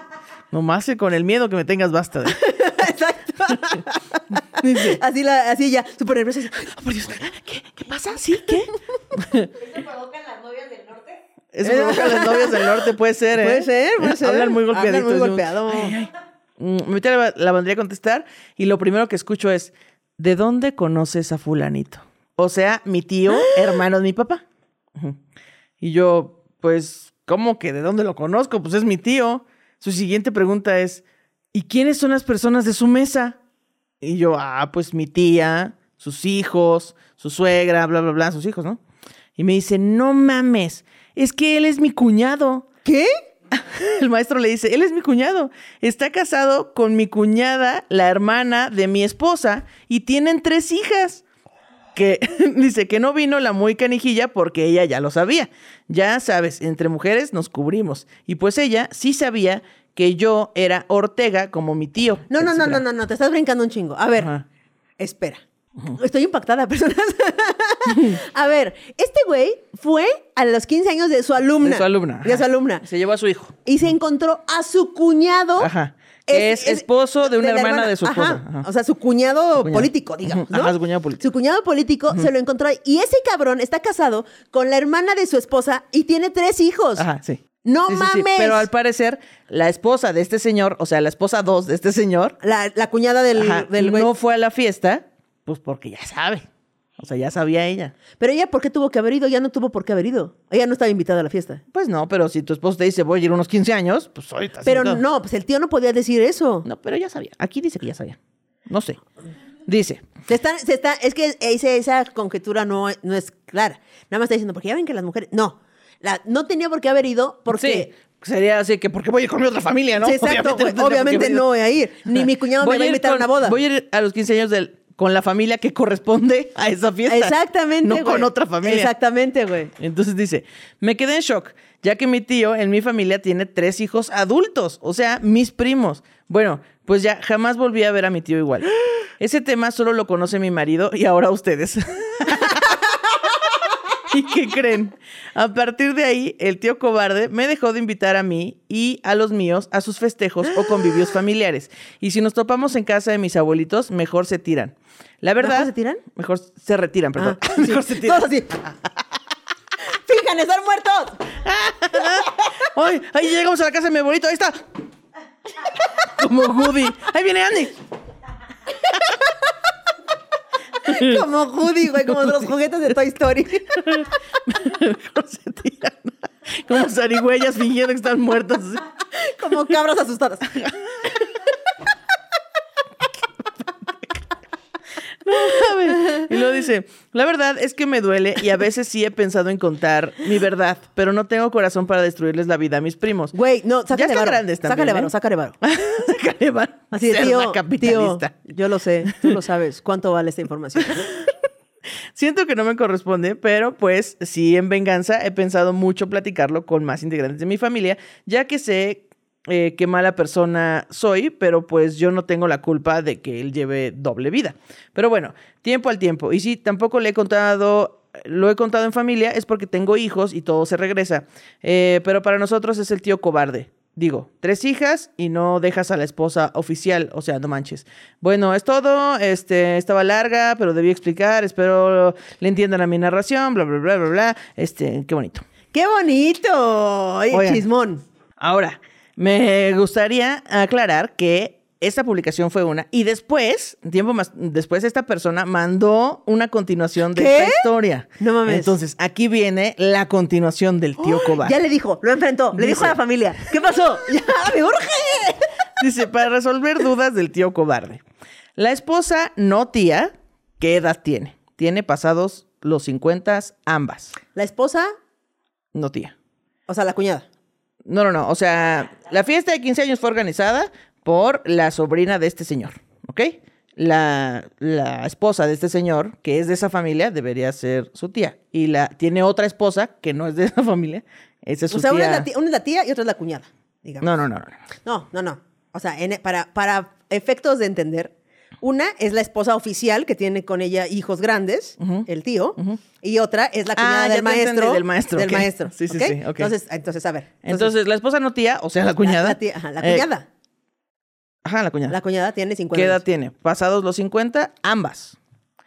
Nomás con el miedo que me tengas basta. Exacto. así, la, así ya, súper nerviosa. Oh, por Dios, ¿qué, ¿qué pasa? ¿Sí? ¿Qué? ¿Eso provocan las novias norte? Eso provoca las novias del norte, puede ser, ¿eh? Puede ser, puede ser. Hablan muy golpeaditos. Hablan muy golpeado. ay, ay. Me metí a la lavandería a contestar y lo primero que escucho es, ¿de dónde conoces a fulanito? O sea, mi tío, hermano de mi papá. Y yo, pues, ¿cómo que de dónde lo conozco? Pues es mi tío. Su siguiente pregunta es, ¿y quiénes son las personas de su mesa? Y yo, ah, pues mi tía, sus hijos, su suegra, bla, bla, bla, sus hijos, ¿no? Y me dice, no mames, es que él es mi cuñado. ¿Qué? El maestro le dice, él es mi cuñado. Está casado con mi cuñada, la hermana de mi esposa, y tienen tres hijas. Que dice que no vino la muy canijilla porque ella ya lo sabía. Ya sabes, entre mujeres nos cubrimos. Y pues ella sí sabía que yo era Ortega como mi tío. No, no, no, no, no, no, te estás brincando un chingo. A ver, Ajá. espera. Estoy impactada, personas. a ver, este güey fue a los 15 años de su alumna. De su alumna. De su alumna. Se llevó a su hijo. Y se encontró a su cuñado. Ajá. Que es esposo de una hermana de su esposa. Ajá. O sea, su cuñado, Su cuñado. político, digamos. ¿no? Ajá, su cuñado político. Su cuñado político se lo encontró ahí. Y ese cabrón está casado con la hermana de su esposa y tiene tres hijos. Ajá, sí. No Sí, sí, sí. mames. Pero al parecer, la esposa de este señor, o sea, la esposa dos de este señor, La, la cuñada del, del güey. no fue a la fiesta, pues porque ya sabe. O sea, ya sabía ella. Pero ella, ¿por qué tuvo que haber ido? Ya no tuvo por qué haber ido. Ella no estaba invitada a la fiesta. Pues no, pero si tu esposo te dice voy a ir unos 15 años, pues ahorita. Pero no, pues el tío no podía decir eso. No, pero ya sabía. Aquí dice que ya sabía. No sé. Dice. Se están, se está, es que ese- esa conjetura no, no es clara. Nada más está diciendo, porque ya ven que las mujeres. No. La, no tenía por qué haber ido porque. Sí. Sería así que, ¿por qué voy a ir con mi otra familia, no? Sí, exacto, Obviamente no voy a ir. Ni mi cuñado me va a invitar a una boda. Voy a ir a los 15 años del, con la familia que corresponde a esa fiesta. Exactamente. No güey. con otra familia. Exactamente, güey. Entonces dice, me quedé en shock, ya que mi tío en mi familia tiene tres hijos adultos, o sea, mis primos. Bueno, pues ya jamás volví a ver a mi tío igual. Ese tema solo lo conoce mi marido y ahora ustedes. ¿Y qué creen? A partir de ahí, el tío cobarde me dejó de invitar a mí y a los míos a sus festejos o convivios familiares. Y si nos topamos en casa de mis abuelitos, mejor se tiran. La verdad. ¿Mejor se tiran? Mejor se retiran, perdón. Ah, sí. mejor se tiran. Todos así. ¡Fijan, están muertos! ¡Ay! Ahí llegamos a la casa de mi abuelito, ahí está. Como Woody. Ahí viene Andy. Como Woody, güey, como los juguetes de Toy Story. Mejor se tiran. Como zarigüeyas fingiendo que están muertas. como cabras asustadas. Y luego dice, la verdad es que me duele y a veces sí he pensado en contar mi verdad, pero no tengo corazón para destruirles la vida a mis primos. Güey, no, sácale están varo. grandes también, Sácale varo, ¿eh? sácale varo. Sácale varo. Así de, Cerda tío, tío, capitalista. yo lo sé, tú lo sabes. ¿Cuánto vale esta información? Siento que no me corresponde, pero pues sí, en venganza he pensado mucho platicarlo con más integrantes de mi familia, ya que sé eh, qué mala persona soy, pero pues yo no tengo la culpa de que él lleve doble vida. Pero bueno, tiempo al tiempo. Y si tampoco le he contado, lo he contado en familia, es porque tengo hijos y todo se regresa. Eh, pero para nosotros es el tío cobarde. Digo, tres hijas y no dejas a la esposa oficial, o sea, no manches. Bueno, es todo, este, estaba larga, pero debí explicar, espero le entiendan a mi narración, bla, bla, bla, bla, bla. Este, qué bonito. ¡Qué bonito! Oye, Oigan. chismón. Ahora, me gustaría aclarar que esta publicación fue una y después, tiempo más después, esta persona mandó una continuación de ¿Qué? esta historia. No mames. Entonces, aquí viene la continuación del tío cobarde. Ya le dijo, lo enfrentó, le dijo a la familia. ¿Qué pasó? ¡Ya, me urge! Dice, para resolver dudas del tío cobarde. La esposa, no tía, ¿qué edad tiene? Tiene pasados los 50 ambas. La esposa, No tía. o sea, la cuñada. No, no, no. O sea, la fiesta de 15 años fue organizada por la sobrina de este señor, ¿ok? La, la esposa de este señor, que es de esa familia, debería ser su tía. Y la tiene otra esposa que no es de esa familia. Esa es su O sea, tía. una es, la tía, una es la tía y otra es la cuñada, digamos. No, no, no, no. No, no, no. O sea, en- para, para efectos de entender, una es la esposa oficial que tiene con ella hijos grandes, el tío, y otra es la cuñada Ah, del maestro. del maestro, Del maestro. Sí, sí, sí. Entonces, entonces, a ver. Entonces, la esposa no tía, o sea, la cuñada. La, tía- ajá, la eh, cuñada. ajá, la cuñada. la cuñada tiene 50 ¿Qué edad años. tiene? Pasados los 50, ambas.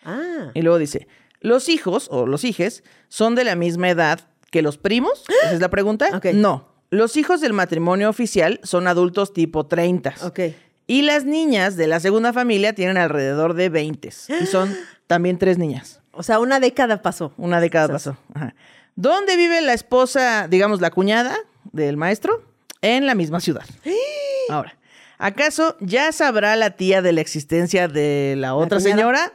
Ah. Y luego dice, los hijos o los hijes son de la misma edad que los primos. Esa es la pregunta. No. Los hijos del matrimonio oficial son adultos tipo 30. Ok. Y las niñas de la segunda familia tienen alrededor de 20. Y son también tres niñas. O sea, una década pasó. Una década pasó. Ajá. ¿Dónde vive la esposa, digamos, la cuñada del maestro? En la misma ciudad. Ahora, ¿Acaso ya sabrá la tía de la existencia de la otra señora?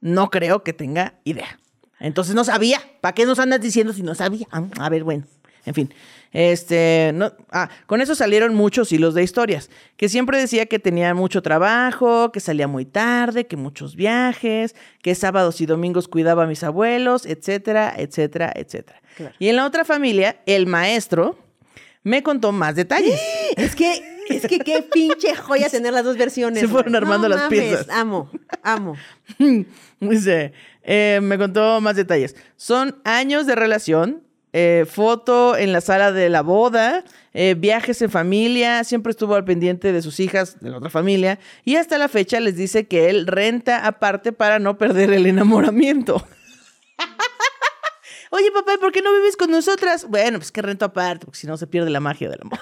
No creo que tenga idea. Entonces no sabía. ¿Para qué nos andas diciendo si no sabía? Ah, A ver, bueno. En fin. Este, no, ah, con eso salieron muchos hilos de historias. Que siempre decía que tenía mucho trabajo, que salía muy tarde, que muchos viajes, que sábados y domingos cuidaba a mis abuelos, etcétera, etcétera, etcétera. Claro. Y en la otra familia, el maestro me contó más detalles. Es que, es que qué pinche joya tener las dos versiones. Se fueron güey. armando No las mames, piezas. Amo, amo. Dice, eh, me contó más detalles. Son años de relación, eh, foto en la sala de la boda, eh, viajes en familia, siempre estuvo al pendiente de sus hijas, de la otra familia, y hasta la fecha les dice que él renta aparte para no perder el enamoramiento. Oye, papá, ¿por qué no vives con nosotras? Bueno, pues que rento aparte, porque si no se pierde la magia del amor.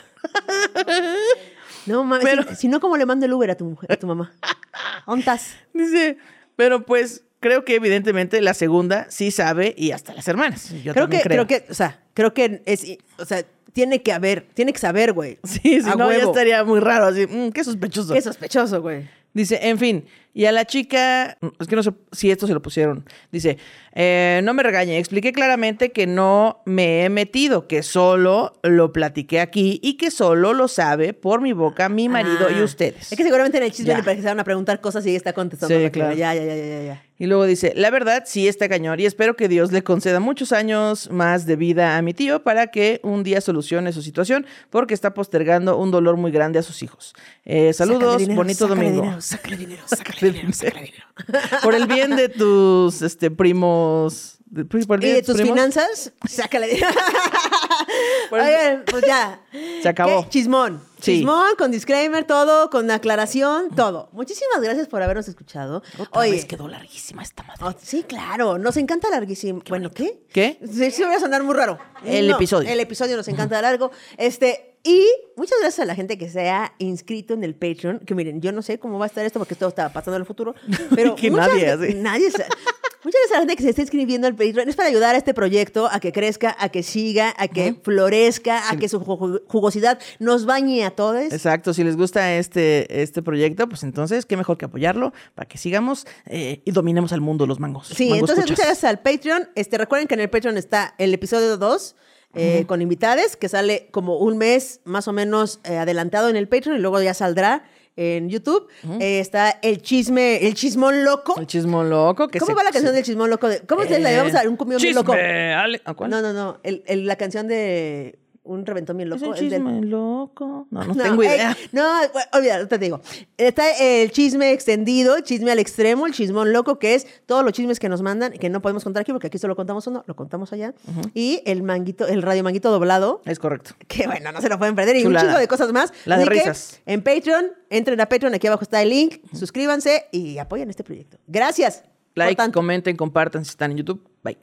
No mames. Si, no, ¿cómo le mando el Uber a tu mujer, a tu mamá? ¿Dónde estás? Dice, pero pues creo que evidentemente la segunda sí sabe y hasta las hermanas. Yo creo que, creo. que, o sea, creo que es, o sea, tiene que haber, tiene que saber, güey. Sí, si A no, ya estaría muy raro, así, mm, qué sospechoso. Qué sospechoso, güey. Dice, en fin, y a la chica, es que no sé si esto se lo pusieron, dice, eh, no me regañe, expliqué claramente que no me he metido, que solo lo platiqué aquí y que solo lo sabe por mi boca mi marido y Ah. ustedes. Es que seguramente en el chisme Ya. le empezaron a preguntar cosas y ella está contestando. Sí, claro. Ya, ya, ya, ya, ya. Y luego dice, la verdad sí está cañón y espero que Dios le conceda muchos años más de vida a mi tío para que un día solucione su situación porque está postergando un dolor muy grande a sus hijos. Eh, saludos, dinero, bonito sácale domingo. dinero, sácale dinero, sácale dinero, sácale dinero. Por el bien de tus este, primos. de- por el ¿Y de tus primos, finanzas? Sácale Oigan, pues ya. Se acabó. ¿Qué? Chismón. Sí. Chismón, con disclaimer, todo, con aclaración, todo. Muchísimas gracias por habernos escuchado. Otra Oye, vez quedó larguísima esta madre. Oh, sí, claro, nos encanta larguísimo. Bueno, ¿qué? ¿Qué? Sí, sí, voy a sonar muy raro. El episodio. El episodio nos encanta largo. Este, y muchas gracias a la gente que se ha inscrito en el Patreon. Que miren, yo no sé cómo va a estar esto porque esto está pasando en el futuro. Pero Que muchas- nadie hace. Nadie Muchas gracias a la gente que se está inscribiendo al Patreon. Es para ayudar a este proyecto a que crezca, a que siga, a que florezca, a que su ju- jugosidad nos bañe a todos. Exacto, si les gusta este, este proyecto, pues entonces qué mejor que apoyarlo para que sigamos eh, y dominemos al mundo los mangos. Sí, Mango entonces escuchas. muchas gracias al Patreon. Este, recuerden que en el Patreon está el episodio 2 eh, con invitades, que sale como un mes más o menos eh, adelantado en el Patreon y luego ya saldrá en YouTube. Eh, está el chisme, el chismón loco. El chismo loco. Que ¿Cómo se- va la canción del chismón loco? De- ¿Cómo se la llamamos a un cumión bien loco? Ale- ¿A cuál? No, no, no. El- el- la canción de un reventón bien ¿Es loco. el del- chisme loco? No, no, no, tengo ey, idea. no, bueno, olvídalo, te digo. Está el chisme extendido, el chisme al extremo, el chismón loco, que es todos los chismes que nos mandan, que no podemos contar aquí, porque aquí solo contamos uno, lo contamos allá. Y el manguito, el radio manguito doblado, Es correcto. que bueno, no se lo pueden perder, y Chulada. un chingo de cosas más. La de Así que, risas. En Patreon, entren a Patreon, aquí abajo está el link, suscríbanse y apoyen este proyecto. Gracias. Like, comenten, compartan si están en YouTube. Bye.